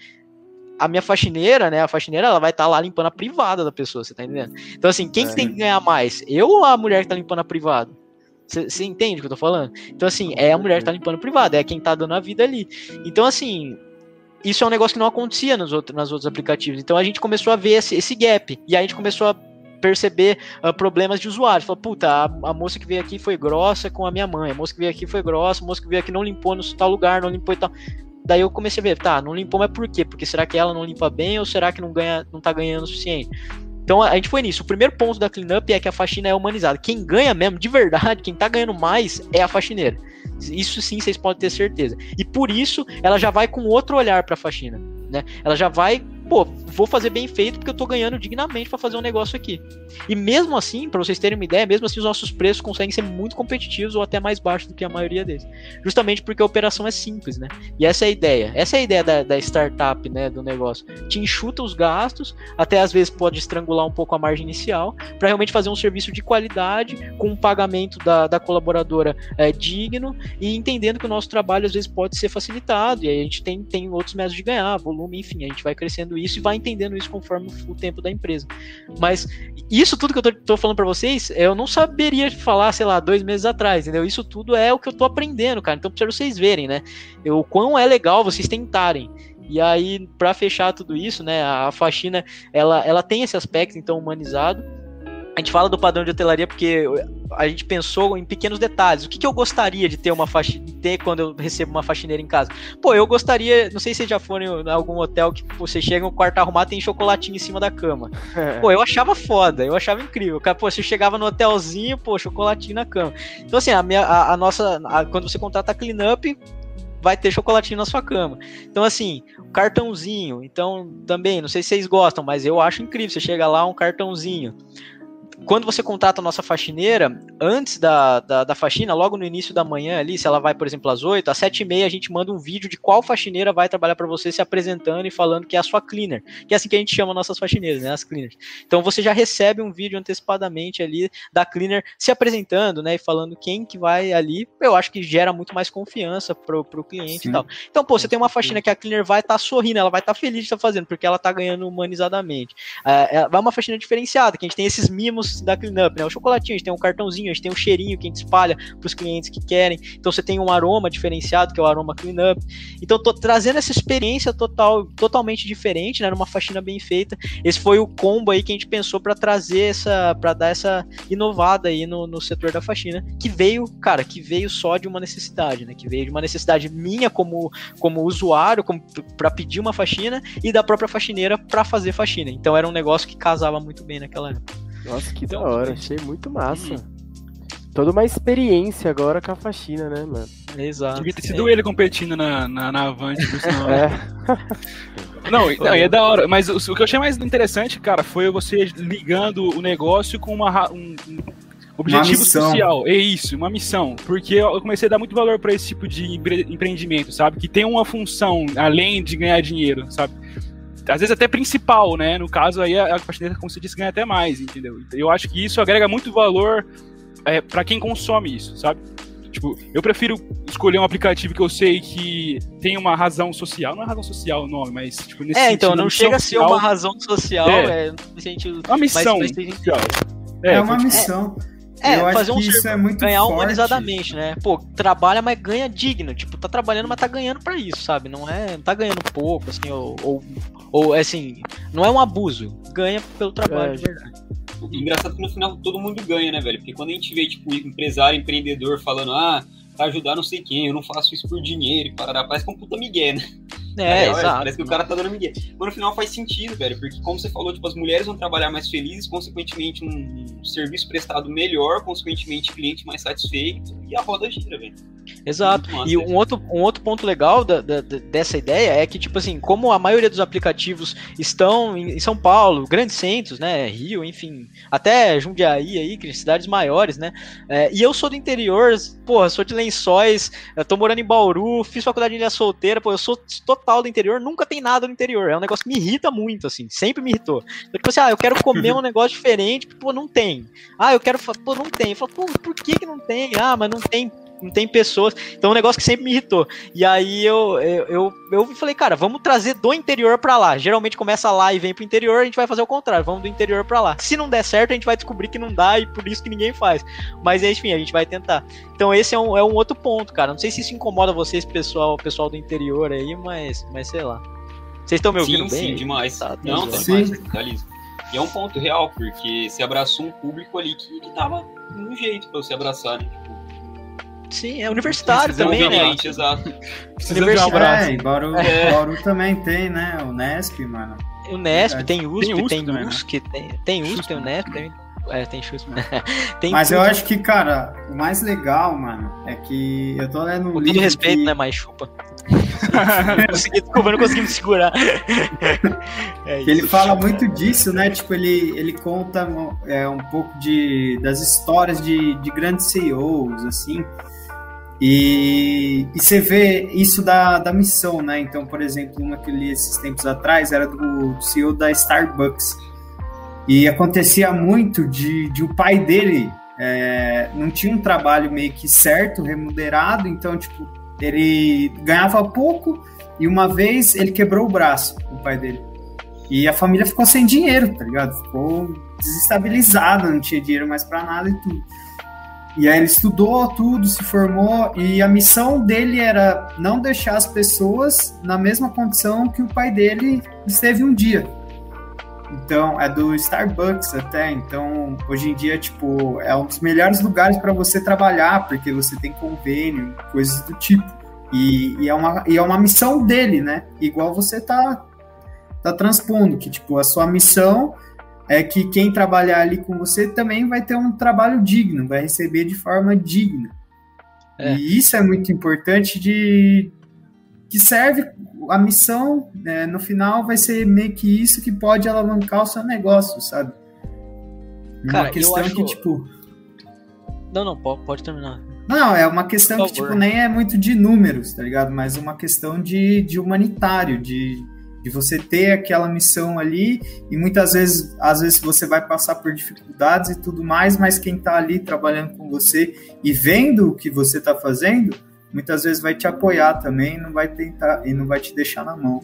a minha faxineira, né? A faxineira, ela vai estar tá lá limpando a privada da pessoa, você tá entendendo? Então, assim, quem é. que tem que ganhar mais? Eu ou a mulher que tá limpando a privada? Você entende o que eu tô falando? Então, assim, é a mulher que tá limpando a privada, é quem tá dando a vida ali. Então, assim, isso é um negócio que não acontecia nos outros, nas outros aplicativos. Então, a gente começou a ver esse, esse gap. E aí a gente começou a perceber uh, problemas de usuário. Falou, puta, a, a, moça que veio aqui foi grossa com a minha mãe, a moça que veio aqui foi grossa, a moça que veio aqui não limpou no tal lugar, não limpou e tal. Daí eu comecei a ver, tá, não limpou, mas por quê? Porque será que ela não limpa bem ou será que não ganha, não tá ganhando o suficiente? Então a gente foi nisso. O primeiro ponto da cleanup é que a faxina é humanizada. Quem ganha mesmo, de verdade, quem tá ganhando mais é a faxineira. Isso sim, vocês podem ter certeza. E por isso ela já vai com outro olhar para a faxina, né? Ela já vai pô, vou fazer bem feito porque eu tô ganhando dignamente para fazer um negócio aqui. E mesmo assim, para vocês terem uma ideia, mesmo assim os nossos preços conseguem ser muito competitivos ou até mais baixos do que a maioria deles. Justamente porque a operação é simples, né? E essa é a ideia. Essa é a ideia da, da startup, né, do negócio. Te enxuta os gastos, até às vezes pode estrangular um pouco a margem inicial, para realmente fazer um serviço de qualidade, com um pagamento da, da colaboradora é, digno e entendendo que o nosso trabalho às vezes pode ser facilitado, e aí a gente tem, tem outros métodos de ganhar, volume, enfim, a gente vai crescendo isso e vai entendendo isso conforme o tempo da empresa. Mas isso tudo que eu tô, tô falando para vocês, eu não saberia falar, sei lá, dois meses atrás, entendeu? Isso tudo é o que eu tô aprendendo, cara. Então, pra vocês verem, né? O quão é legal vocês tentarem. E aí, para fechar tudo isso, né, a faxina, ela, ela tem esse aspecto, então, humanizado, a gente fala do padrão de hotelaria porque a gente pensou em pequenos detalhes. O que, que eu gostaria de ter uma ter quando eu recebo uma faxineira em casa? Pô, eu gostaria, não sei se vocês já foram em algum hotel que você chega no quarto arrumado tem chocolatinho em cima da cama. Pô, eu achava foda, eu achava incrível. Pô, você chegava no hotelzinho, pô, chocolatinho na cama. Então assim, a minha a, a nossa, a, quando você contrata a cleanup, vai ter chocolatinho na sua cama. Então, assim, cartãozinho. Então, também, não sei se vocês gostam, mas eu acho incrível. Você chega lá, um cartãozinho quando você contrata a nossa faxineira, antes da, da, da, faxina, logo no início da manhã ali, se ela vai, por exemplo, às 8, às 7 e meia a gente manda um vídeo de qual faxineira vai trabalhar para você se apresentando e falando que é a sua cleaner, que é assim que a gente chama nossas faxineiras, né, as cleaners. Então você já recebe um vídeo antecipadamente ali da cleaner se apresentando, né, e falando quem que vai ali, eu acho que gera muito mais confiança pro, pro cliente Sim. e tal. Então, pô, você tem uma faxina que a cleaner vai estar tá sorrindo, ela vai estar tá feliz de estar tá fazendo, porque ela tá ganhando humanizadamente. É, é, vai uma faxina diferenciada, que a gente tem esses mimos da cleanup, né? O chocolatinho, a gente tem um cartãozinho, a gente tem um cheirinho que a gente espalha para os clientes que querem. Então você tem um aroma diferenciado, que é o aroma cleanup. Então tô trazendo essa experiência total, totalmente diferente, né? Numa faxina bem feita. Esse foi o combo aí que a gente pensou para trazer essa, para dar essa inovada aí no, no setor da faxina, que veio, cara, que veio só de uma necessidade, né? Que veio de uma necessidade minha como, como usuário, para pedir uma faxina e da própria faxineira para fazer faxina. Então era um negócio que casava muito bem naquela época. Nossa, que então, da hora, achei muito massa. Toda uma experiência agora com a faxina, né, mano? Exato. Devia ter sido é. ele competindo na, na, na Avante, por sinal. é. Não, não, é da hora. Mas o, o, que eu achei mais interessante, cara, foi você ligando o negócio com uma, um, um objetivo social. É isso, uma missão. Porque eu comecei a dar muito valor para esse tipo de empre empreendimento, sabe? Que tem uma função além de ganhar dinheiro, sabe? Às vezes até principal, né? No caso aí, a, a faxineira, como você disse, ganha até mais, entendeu? Eu acho que isso agrega muito valor é, para quem consome isso, sabe? Tipo, eu prefiro escolher um aplicativo que eu sei que tem uma razão social. Não é razão social o nome, mas tipo, nesse É, então, não chega social, a ser uma razão social, é, é uma missão social. É, é uma missão. É, eu fazer um serviço é muito ganhar forte. humanizadamente, né? Pô, trabalha, mas ganha digno. Tipo, tá trabalhando, mas tá ganhando pra isso, sabe? Não é. Não tá ganhando pouco, assim, ou. Ou, ou assim, não é um abuso. Ganha pelo trabalho, é, de verdade. Engraçado que no final todo mundo ganha, né, velho? Porque quando a gente vê, tipo, empresário, empreendedor falando, ah, pra ajudar não sei quem, eu não faço isso por dinheiro, e parará, parece que é um puta migué, né? É, exato. Parece que o cara tá dando migué. Mas no final faz sentido, velho, porque como você falou, tipo, as mulheres vão trabalhar mais felizes, consequentemente um, um serviço prestado melhor, consequentemente cliente mais satisfeito, e a roda gira, velho. Exato. E um outro, um outro ponto legal da, da, dessa ideia é que, tipo assim, como a maioria dos aplicativos estão em, São Paulo, grandes centros, né? Rio, enfim, até Jundiaí aí, que cidades maiores, né? É, e eu sou do interior, porra, sou de lençóis, tô morando em Bauru, fiz faculdade de Ilha Solteira, pô, eu sou total do interior, nunca tem nada no interior. É um negócio que me irrita muito, assim, sempre me irritou. Então, tipo assim, ah, eu quero comer um negócio diferente, pô, não tem. Ah, eu quero, pô, não tem. Eu falo, pô, por que que não tem? Ah, mas não tem não tem pessoas. Então é um negócio que sempre me irritou. E aí eu, eu, eu, eu falei, cara, vamos trazer do interior para lá. Geralmente começa lá e vem pro interior, a gente vai fazer o contrário, vamos do interior para lá. Se não der certo, a gente vai descobrir que não dá e por isso que ninguém faz. Mas enfim, a gente vai tentar. Então esse é um, é um outro ponto, cara. Não sei se isso incomoda vocês, pessoal, pessoal do interior aí, mas, mas sei lá. Vocês estão me ouvindo sim, bem? Sim, demais. Tá, não, tá sim. demais. E é um ponto real, porque você abraçou um público ali que, que tava no jeito pra você abraçar, né? Tipo, Sim, é universitário também, né? Exato. Universitário. É, em Bauru, é. Bauru também tem, né? O Nesp, mano. O Nesp, tem USP, tem USP, tem, também, USP, né? tem, tem USP, tem o Nesp, tem, é, tem chute. tem Mas tudo. eu acho que, cara, o mais legal, mano, é que eu tô lendo um. O de respeito, que... né? Mais chupa. consegui, desculpa, não consegui me segurar. é ele fala muito disso, né? Tipo, ele, ele conta é, um pouco de, das histórias de, de grandes CEOs, assim. E, e você vê isso da, da missão, né? Então, por exemplo, uma que eu li esses tempos atrás era do, CEO da Starbucks. E acontecia muito de, de o pai dele é, não tinha um trabalho meio que certo, remunerado, então, tipo, ele ganhava pouco e uma vez ele quebrou o braço, o pai dele. E a família ficou sem dinheiro, tá ligado? Ficou desestabilizada, não tinha dinheiro mais para nada e tudo. E aí ele estudou tudo, se formou, e a missão dele era não deixar as pessoas na mesma condição que o pai dele esteve um dia. Então, é do Starbucks até. Então, hoje em dia, tipo, é um dos melhores lugares para você trabalhar, porque você tem convênio, coisas do tipo. E, e, é, uma, e é uma missão dele, né? Igual você tá, tá transpondo, que, tipo, a sua missão é que quem trabalhar ali com você também vai ter um trabalho digno, vai receber de forma digna. É. E isso é muito importante de que serve a missão né, no final vai ser meio que isso que pode alavancar o seu negócio, sabe? Cara, uma questão acho... que tipo não, não, pode, pode terminar. Não, é uma questão que tipo nem é muito de números, tá ligado? Mas uma questão de, de humanitário, de de você ter aquela missão ali e muitas vezes, às vezes você vai passar por dificuldades e tudo mais, mas quem está ali trabalhando com você e vendo o que você está fazendo, muitas vezes vai te apoiar também, não vai tentar e não vai te deixar na mão.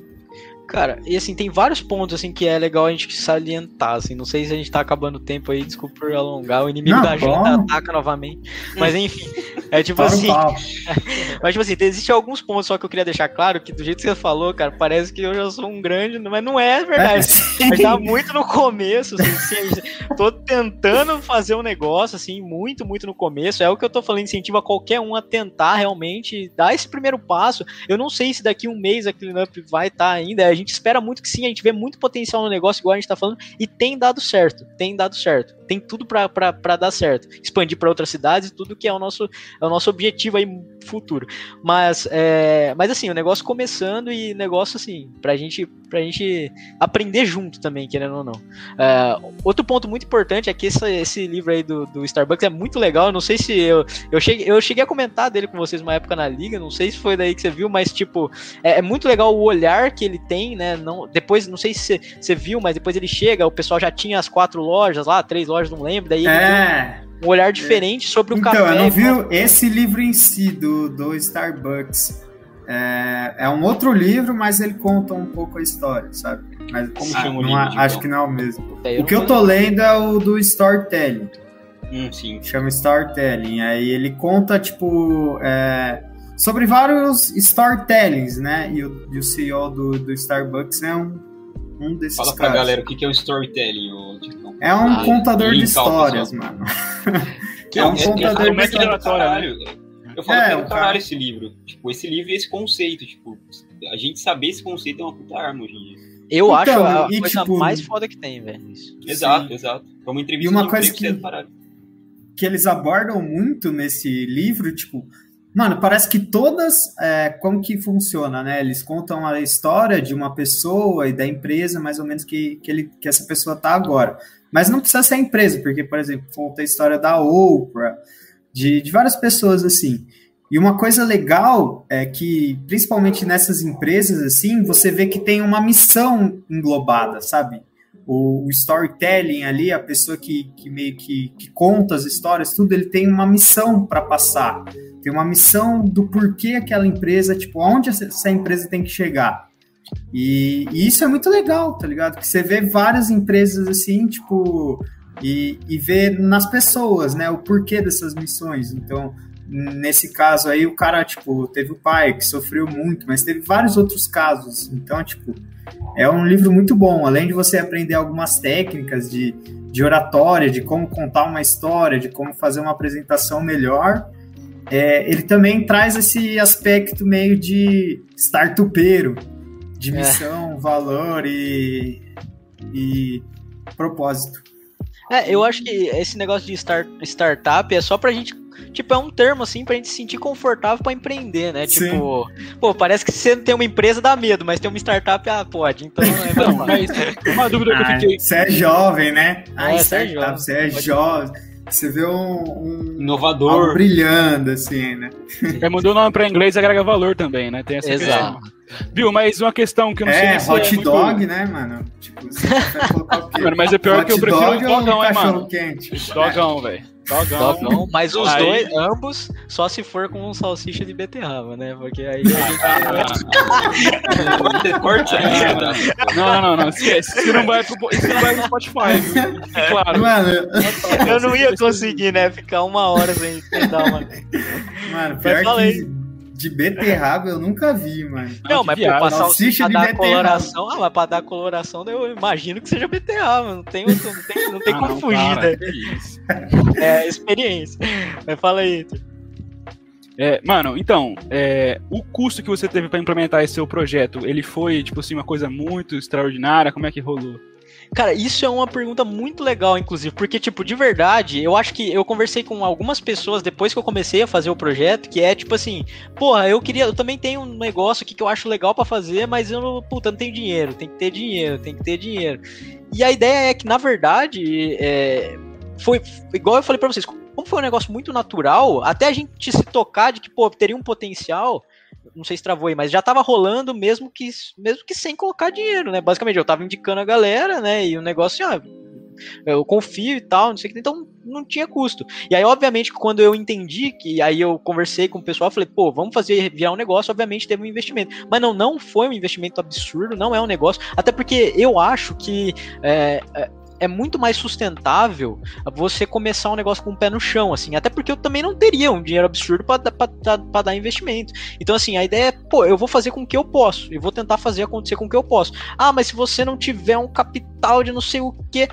Cara, e assim, tem vários pontos assim que é legal a gente salientar, assim, não sei se a gente tá acabando o tempo aí, desculpa por alongar, o inimigo não, da gente ataca novamente, mas enfim, é tipo assim, mas tipo assim, existe alguns pontos só que eu queria deixar claro, que do jeito que você falou, cara, parece que eu já sou um grande, mas não é verdade, é, gente tá muito no começo, assim, assim, tô tentando fazer um negócio, assim, muito, muito no começo, é o que eu tô falando, incentiva qualquer um a tentar realmente dar esse primeiro passo, eu não sei se daqui um mês a Cleanup vai estar tá ainda, a gente espera muito que sim, a gente vê muito potencial no negócio, igual a gente tá falando, e tem dado certo, tem dado certo. Tem tudo para dar certo. Expandir para outras cidades, tudo que é o nosso, é o nosso objetivo aí futuro. Mas, é, mas assim, o negócio começando e negócio assim, pra gente, pra gente aprender junto também, querendo ou não. É, outro ponto muito importante é que esse, esse livro aí do, do Starbucks é muito legal. Eu não sei se eu, eu, cheguei, eu cheguei a comentar dele com vocês uma época na liga, não sei se foi daí que você viu, mas tipo, é, é muito legal o olhar que ele tem, né? Não, depois, não sei se você, viu, mas depois ele chega, o pessoal já tinha as quatro lojas lá, três lojas, não lembro, daí ele é. um olhar diferente sobre o então, café. Então, não viu esse livro em si do, do Starbucks. É, é um outro livro, mas ele conta um pouco a história, sabe? Mas Como ah, chama o livro? Acho que não é o mesmo. É, o que eu tô lendo é o do Storytelling. Hum, sim. Chama Storytelling. Aí ele conta, tipo, é, sobre vários storytellings, né? E o, e o CEO do, do Starbucks é um, um desses Fala pra caras. galera o que é o storytelling, o É um ah, contador de histórias, mano. Que é um é, contador é, de histórias. Eu falo é, que é do caralho esse livro. Tipo, esse livro e esse conceito. Tipo, a gente saber esse conceito é uma puta arma hoje em dia. Eu então, acho a e, coisa tipo, mais foda que tem, velho. Exato, Sim. exato. Foi uma entrevista e uma coisa que, que eles abordam muito nesse livro, tipo, Mano, parece que todas. É, como que funciona, né? Eles contam a história de uma pessoa e da empresa, mais ou menos, que, que, ele, que essa pessoa tá agora. Mas não precisa ser a empresa, porque, por exemplo, conta a história da Oprah, de, de várias pessoas assim. E uma coisa legal é que, principalmente nessas empresas, assim, você vê que tem uma missão englobada, sabe? O, o storytelling ali, a pessoa que, que meio que, que conta as histórias, tudo, ele tem uma missão para passar. Tem uma missão do porquê aquela empresa, tipo, onde essa empresa tem que chegar. E, e, isso é muito legal, tá ligado? Que você vê várias empresas assim, tipo, e, e vê nas pessoas, né, o porquê dessas missões. Então, nesse caso aí, o cara, tipo, teve o pai que sofreu muito, mas teve vários outros casos. Então, tipo, é um livro muito bom. Além de você aprender algumas técnicas de, de oratória, de como contar uma história, de como fazer uma apresentação melhor, é, ele também traz esse aspecto meio de startupeiro, de é. missão, é. valor e, e propósito. É, eu acho que esse negócio de start, startup é só pra gente tipo, é um termo, assim, pra gente se sentir confortável pra empreender, né? Sim. Tipo, pô, parece que você tem uma empresa dá medo, mas tem uma startup, ah, pode. Então é não, mas uma dúvida que eu fiquei. Você é jovem, né? Ah, é, você é jovem. Você é jovem. Você vê um, um inovador brilhando assim, né? É, mudou o nome para inglês agrega valor também, né? Tem essa Exato. Questão. Viu? Mas uma questão que eu não é, sei se hot é dog, muito... né, mano? Tipo, você colocar o quê? Mano, mas é pior hot que eu prefiro o dogão, hein, mano? Quente? Dogão, velho. Dogão. Dogão. Mas os aí... dois, ambos, só se for com um salsicha de beterraba, né? Porque aí. Corte Não, não, não. Esquece. Isso não vai pro, isso não vai pro Spotify, viu? Claro. Mano, eu não ia conseguir, né? Ficar uma hora sem dar uma. Mano, pior que de beterraba eu nunca vi, mano. Não, mas pra passar o pra dar coloração, ah, mas pra dar coloração eu imagino que seja beterraba, não tem, não tem, não tem ah, como não, fugir, cara, né? É, experiência. Mas fala aí, é, mano, então, é, o custo que você teve para implementar esse seu projeto, ele foi, tipo assim, uma coisa muito extraordinária? Como é que rolou? Cara, isso é uma pergunta muito legal, inclusive, porque, tipo, de verdade, eu acho que eu conversei com algumas pessoas depois que eu comecei a fazer o projeto, que é tipo assim, porra, eu queria, eu também tenho um negócio aqui que eu acho legal para fazer, mas eu puta, não tenho dinheiro, tem que ter dinheiro, tem que ter dinheiro. E a ideia é que, na verdade, é, foi igual eu falei para vocês, como foi um negócio muito natural, até a gente se tocar de que, pô, teria um potencial, não sei se travou aí, mas já tava rolando mesmo que, mesmo que sem colocar dinheiro, né? Basicamente, eu tava indicando a galera, né? E o negócio, ah, eu confio e tal, não sei o que, então não tinha custo. E aí, obviamente, quando eu entendi que aí eu conversei com o pessoal, falei, pô, vamos fazer virar um negócio, obviamente teve um investimento. Mas não, não foi um investimento absurdo, não é um negócio, até porque eu acho que é, é muito mais sustentável você começar um negócio com o pé no chão, assim. Até porque eu também não teria um dinheiro absurdo para dar investimento. Então, assim, a ideia é, pô, eu vou fazer com o que eu posso. Eu vou tentar fazer acontecer com o que eu posso. Ah, mas se você não tiver um capital de não sei o que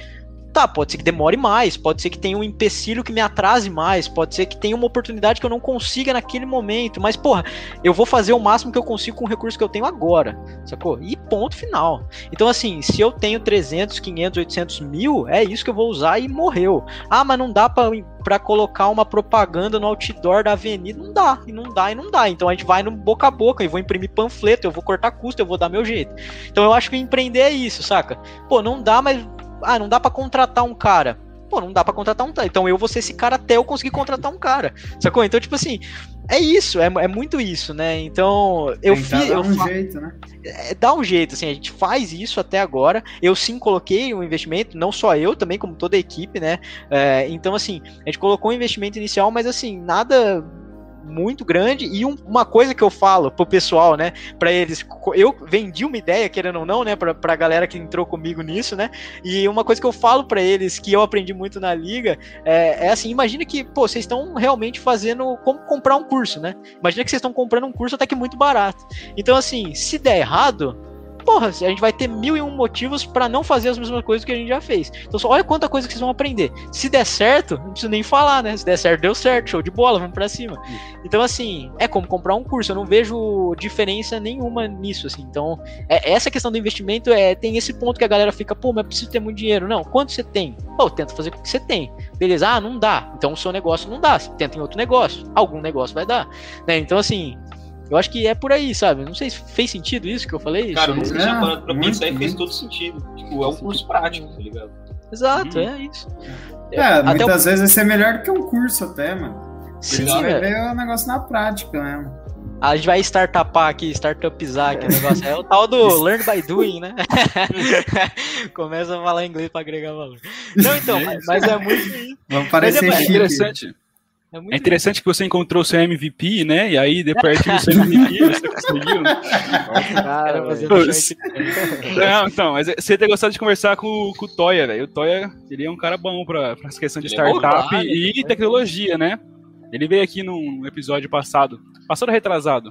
Tá, pode ser que demore mais, pode ser que tenha um empecilho que me atrase mais, pode ser que tenha uma oportunidade que eu não consiga naquele momento, mas porra, eu vou fazer o máximo que eu consigo com o recurso que eu tenho agora, sacou? E ponto final. Então, assim, se eu tenho 300, 500, 800 mil, é isso que eu vou usar e morreu. Ah, mas não dá pra colocar uma propaganda no outdoor da avenida, não dá, e não dá, e não dá. Então a gente vai no boca a boca e vou imprimir panfleto, eu vou cortar custo, eu vou dar meu jeito. Então eu acho que empreender é isso, saca? Pô, não dá, mas ah, não dá para contratar um cara. Pô, não dá para contratar um cara. Então eu vou ser esse cara até eu conseguir contratar um cara. Sacou? Então, tipo assim, é isso, é, é muito isso, né? Então, eu fiz. Dá um fa... jeito, né? É, dá um jeito, assim, a gente faz isso até agora. Eu sim coloquei um investimento, não só eu, também como toda a equipe, né? É, então, assim, a gente colocou um investimento inicial, mas assim, nada muito grande. E um, uma coisa que eu falo pro pessoal, né, para eles, eu vendi uma ideia, querendo ou não, né, pra, pra galera que entrou comigo nisso, né, e uma coisa que eu falo para eles, que eu aprendi muito na liga, é, é assim: imagina que, pô, vocês estão realmente fazendo como comprar um curso, né? Imagina que vocês estão comprando um curso até que muito barato. Então, assim, se der errado, porra, a gente vai ter mil e um motivos para não fazer as mesmas coisas que a gente já fez. Então, só olha quanta coisa que vocês vão aprender. Se der certo, não preciso nem falar, né? Se der certo, deu certo, show de bola, vamos para cima. Então, assim, é como comprar um curso. Eu não vejo diferença nenhuma nisso, assim. Então, é, essa questão do investimento é tem esse ponto que a galera fica, pô, mas preciso ter muito dinheiro. Não, quanto você tem? Pô, tenta fazer com o que você tem. Beleza, ah, não dá. Então o seu negócio não dá. Você tenta em outro negócio. Algum negócio vai dar. Né? Então, assim, eu acho que é por aí, sabe? Não sei se fez sentido isso que eu falei. Cara, eu nunca tinha parado pra pensar e fez todo sentido. Tipo, é um curso prático, tá ligado? Exato, hum. é isso. É, até muitas o... vezes vai ser melhor do que um curso até, mano. Sim, você vai ver o negócio na prática mesmo. A gente vai startupar aqui, startupizar aqui o negócio. É o tal do learn by doing, né? Começa a falar inglês para agregar valor. Não, então, mas, mas é muito. Vamos parecer é interessante. É, é interessante que você encontrou seu MVP, né? E aí, depois do seu MVP, você conseguiu. Né? Cara, Não, então, mas você ter gostado de conversar com, com o Toya, velho. O Toya, ele é um cara bom para essa questão de ele é startup é e tecnologia, né? Ele veio aqui num episódio passado. Passado retrasado?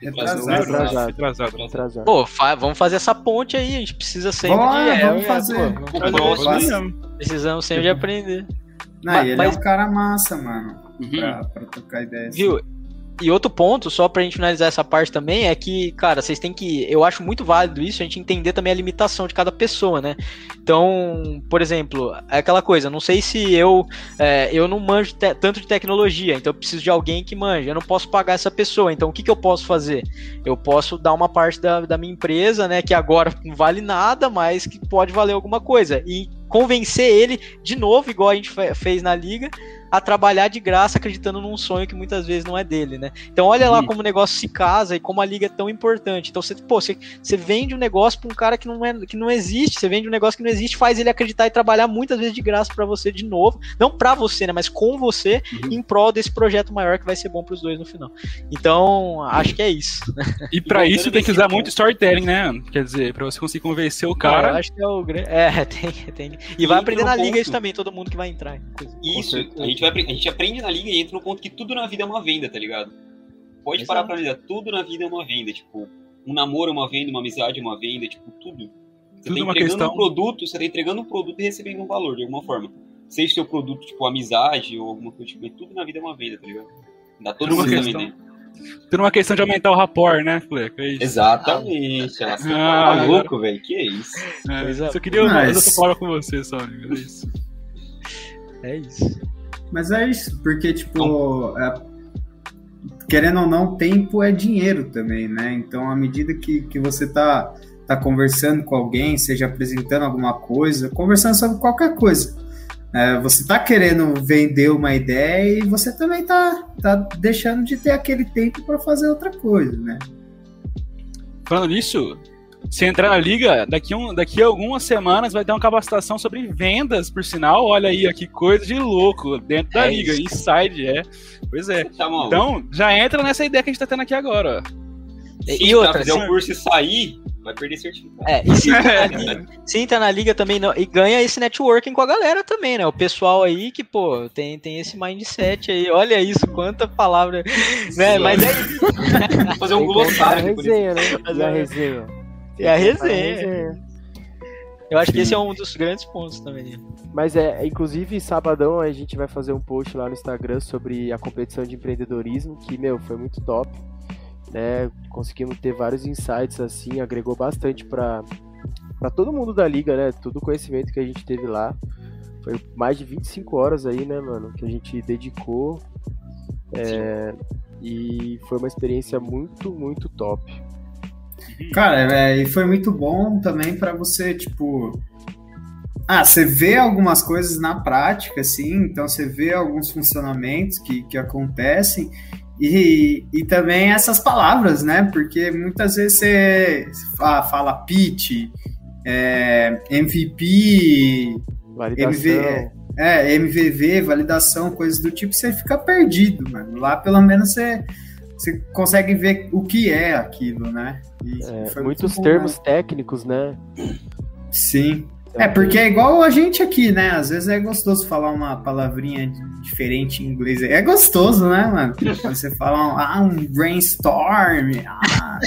Retrasado. Retrasado. Retrasado. Retrasado. Pô, fa vamos fazer essa ponte aí. A gente precisa sempre Bora, de. Vamos fazer. Pô, vamos Precisamos sempre de aprender. Não, mas, ele é um cara massa, mano. Uhum. Pra, pra trocar ideias. Viu? E outro ponto, só pra gente finalizar essa parte também, é que, cara, vocês têm que. Eu acho muito válido isso, a gente entender também a limitação de cada pessoa, né? Então, por exemplo, é aquela coisa, não sei se eu. É, eu não manjo tanto de tecnologia, então eu preciso de alguém que manje. Eu não posso pagar essa pessoa, então o que, que eu posso fazer? Eu posso dar uma parte da, da minha empresa, né? Que agora não vale nada, mas que pode valer alguma coisa. E convencer ele de novo, igual a gente fez na liga, a trabalhar de graça acreditando num sonho que muitas vezes não é dele, né? Então olha lá como o negócio se casa e como a liga é tão importante. Então você, pô, você, você vende um negócio para um cara que não é que não existe, você vende um negócio que não existe, faz ele acreditar e trabalhar muitas vezes de graça para você de novo, não para você, né, mas com você uhum. em prol desse projeto maior que vai ser bom para os dois no final. Então, acho que é isso. E para isso tem que usar muito storytelling, né? Quer dizer, para você conseguir convencer o cara. eu acho que é o É, tem, tem. E, e vai aprender na liga isso também, todo mundo que vai entrar. Isso, a gente vai, a gente aprende na liga e entra no ponto que tudo na vida é uma venda, tá ligado? Pode Exato. parar pra analisar, tudo na vida é uma venda, tipo, um namoro é uma venda, uma amizade é uma venda, tipo, tudo. Você tudo tá entregando questão... um produto, você tá entregando um produto e recebendo um valor, de alguma forma. Seja seu produto, tipo, amizade ou alguma coisa, tipo, tudo na vida é uma venda, tá ligado? Dá todo mundo questão... também, né? Tudo uma questão de aumentar o rapport, né, Fleco? É Exatamente. Ah, ah, maluco, velho. Que é isso. É, só queria uma outra palavra com você, só, amigo. É isso. É isso. Mas é isso, porque, tipo, é, querendo ou não, tempo é dinheiro também, né? Então, à medida que, que você tá, tá conversando com alguém, seja apresentando alguma coisa, conversando sobre qualquer coisa, é, você tá querendo vender uma ideia e você também tá, tá deixando de ter aquele tempo para fazer outra coisa, né? Falando nisso, se entrar na liga, daqui, um, daqui a algumas semanas vai ter uma capacitação sobre vendas, por sinal. Olha aí, que coisa de louco dentro da é liga, isso. inside, é. Pois é. Tá então, já entra nessa ideia que a gente tá tendo aqui agora. E, e outra, fazer o curso e sair, vai perder certificado. É, e se entra, na liga, se entra na liga também não, e ganha esse networking com a galera também, né? O pessoal aí que, pô, tem, tem esse mindset aí. Olha isso, quanta palavra. Né? Mas é isso. fazer um glossário. Resenha, né? Fazer a resenha. É a resenha. Eu acho que esse é um dos grandes pontos também. Mas é, inclusive, sabadão a gente vai fazer um post lá no Instagram sobre a competição de empreendedorismo, que, meu, foi muito top. Né? Conseguimos ter vários insights assim, agregou bastante para para todo mundo da liga, né? Todo o conhecimento que a gente teve lá. Foi mais de 25 horas aí, né, mano, que a gente dedicou. É, e foi uma experiência muito, muito top. Cara, é, e foi muito bom também para você, tipo. Ah, você vê algumas coisas na prática, assim, então você vê alguns funcionamentos que, que acontecem e, e também essas palavras, né? Porque muitas vezes você fala, fala pitch, é, MVP, MV, é, MVV, validação, coisas do tipo, você fica perdido, mano. Lá pelo menos você você consegue ver o que é aquilo, né? É, muitos termos né? técnicos, né? Sim. É, porque é igual a gente aqui, né? Às vezes é gostoso falar uma palavrinha diferente em inglês. É gostoso, né, mano? Quando você fala um, ah, um brainstorm, ah,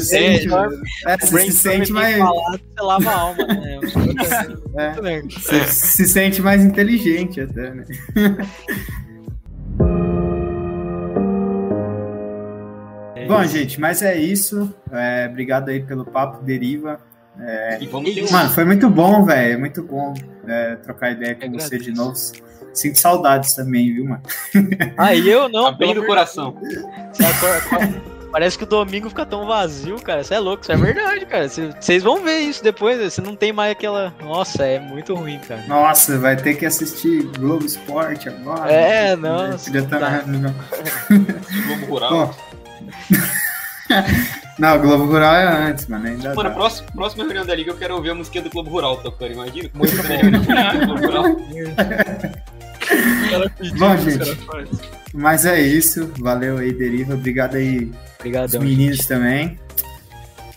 sente, é, você se sente mais. Falado, você lava a alma, né? é, você se sente mais inteligente até, né? Bom, gente, mas é isso. É, obrigado aí pelo papo, Deriva. É, mano, foi muito bom, velho. Muito bom é, trocar ideia com você de novo. Sinto saudades também, viu, mano? Ah, eu não. Tá bem no coração. Parece que o domingo fica tão vazio, cara. Isso é louco, isso é verdade, cara. Vocês vão ver isso depois. Você não tem mais aquela. Nossa, é muito ruim, cara. Nossa, vai ter que assistir Globo Esporte agora. É, não. Podia estar tá... Globo Rural. Bom, Não, o Globo Rural é antes, mano. Ainda mano, próxima, próxima reunião da Liga eu quero ouvir a música do Globo Rural tocando, imagina. Muito bom. Bom, gente. Mas é isso. Valeu aí, Deriva. Obrigado aí, Obrigadão, os meninos gente. também.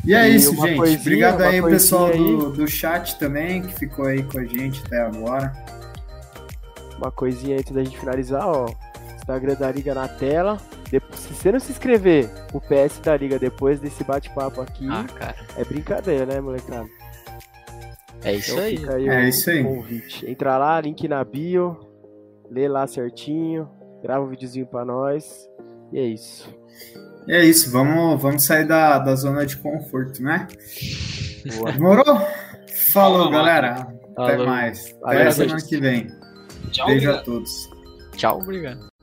E é e isso, gente. Coisinha, Obrigado aí, o pessoal do, do chat também, que ficou aí com a gente até agora. Uma coisinha antes da gente finalizar, ó. Instagram da Liga na tela. Se você não se inscrever o PS da Liga depois desse bate-papo aqui, ah, é brincadeira, né, molecada? É isso então, aí. aí. É isso aí. Convite. Entra lá, link na bio, lê lá certinho, grava um videozinho pra nós. E é isso. É isso, vamos, vamos sair da, da zona de conforto, né? Boa. Demorou? Falou, galera. Até mais. Até a semana que vem. Tchau, Beijo obrigado. a todos. Tchau, obrigado.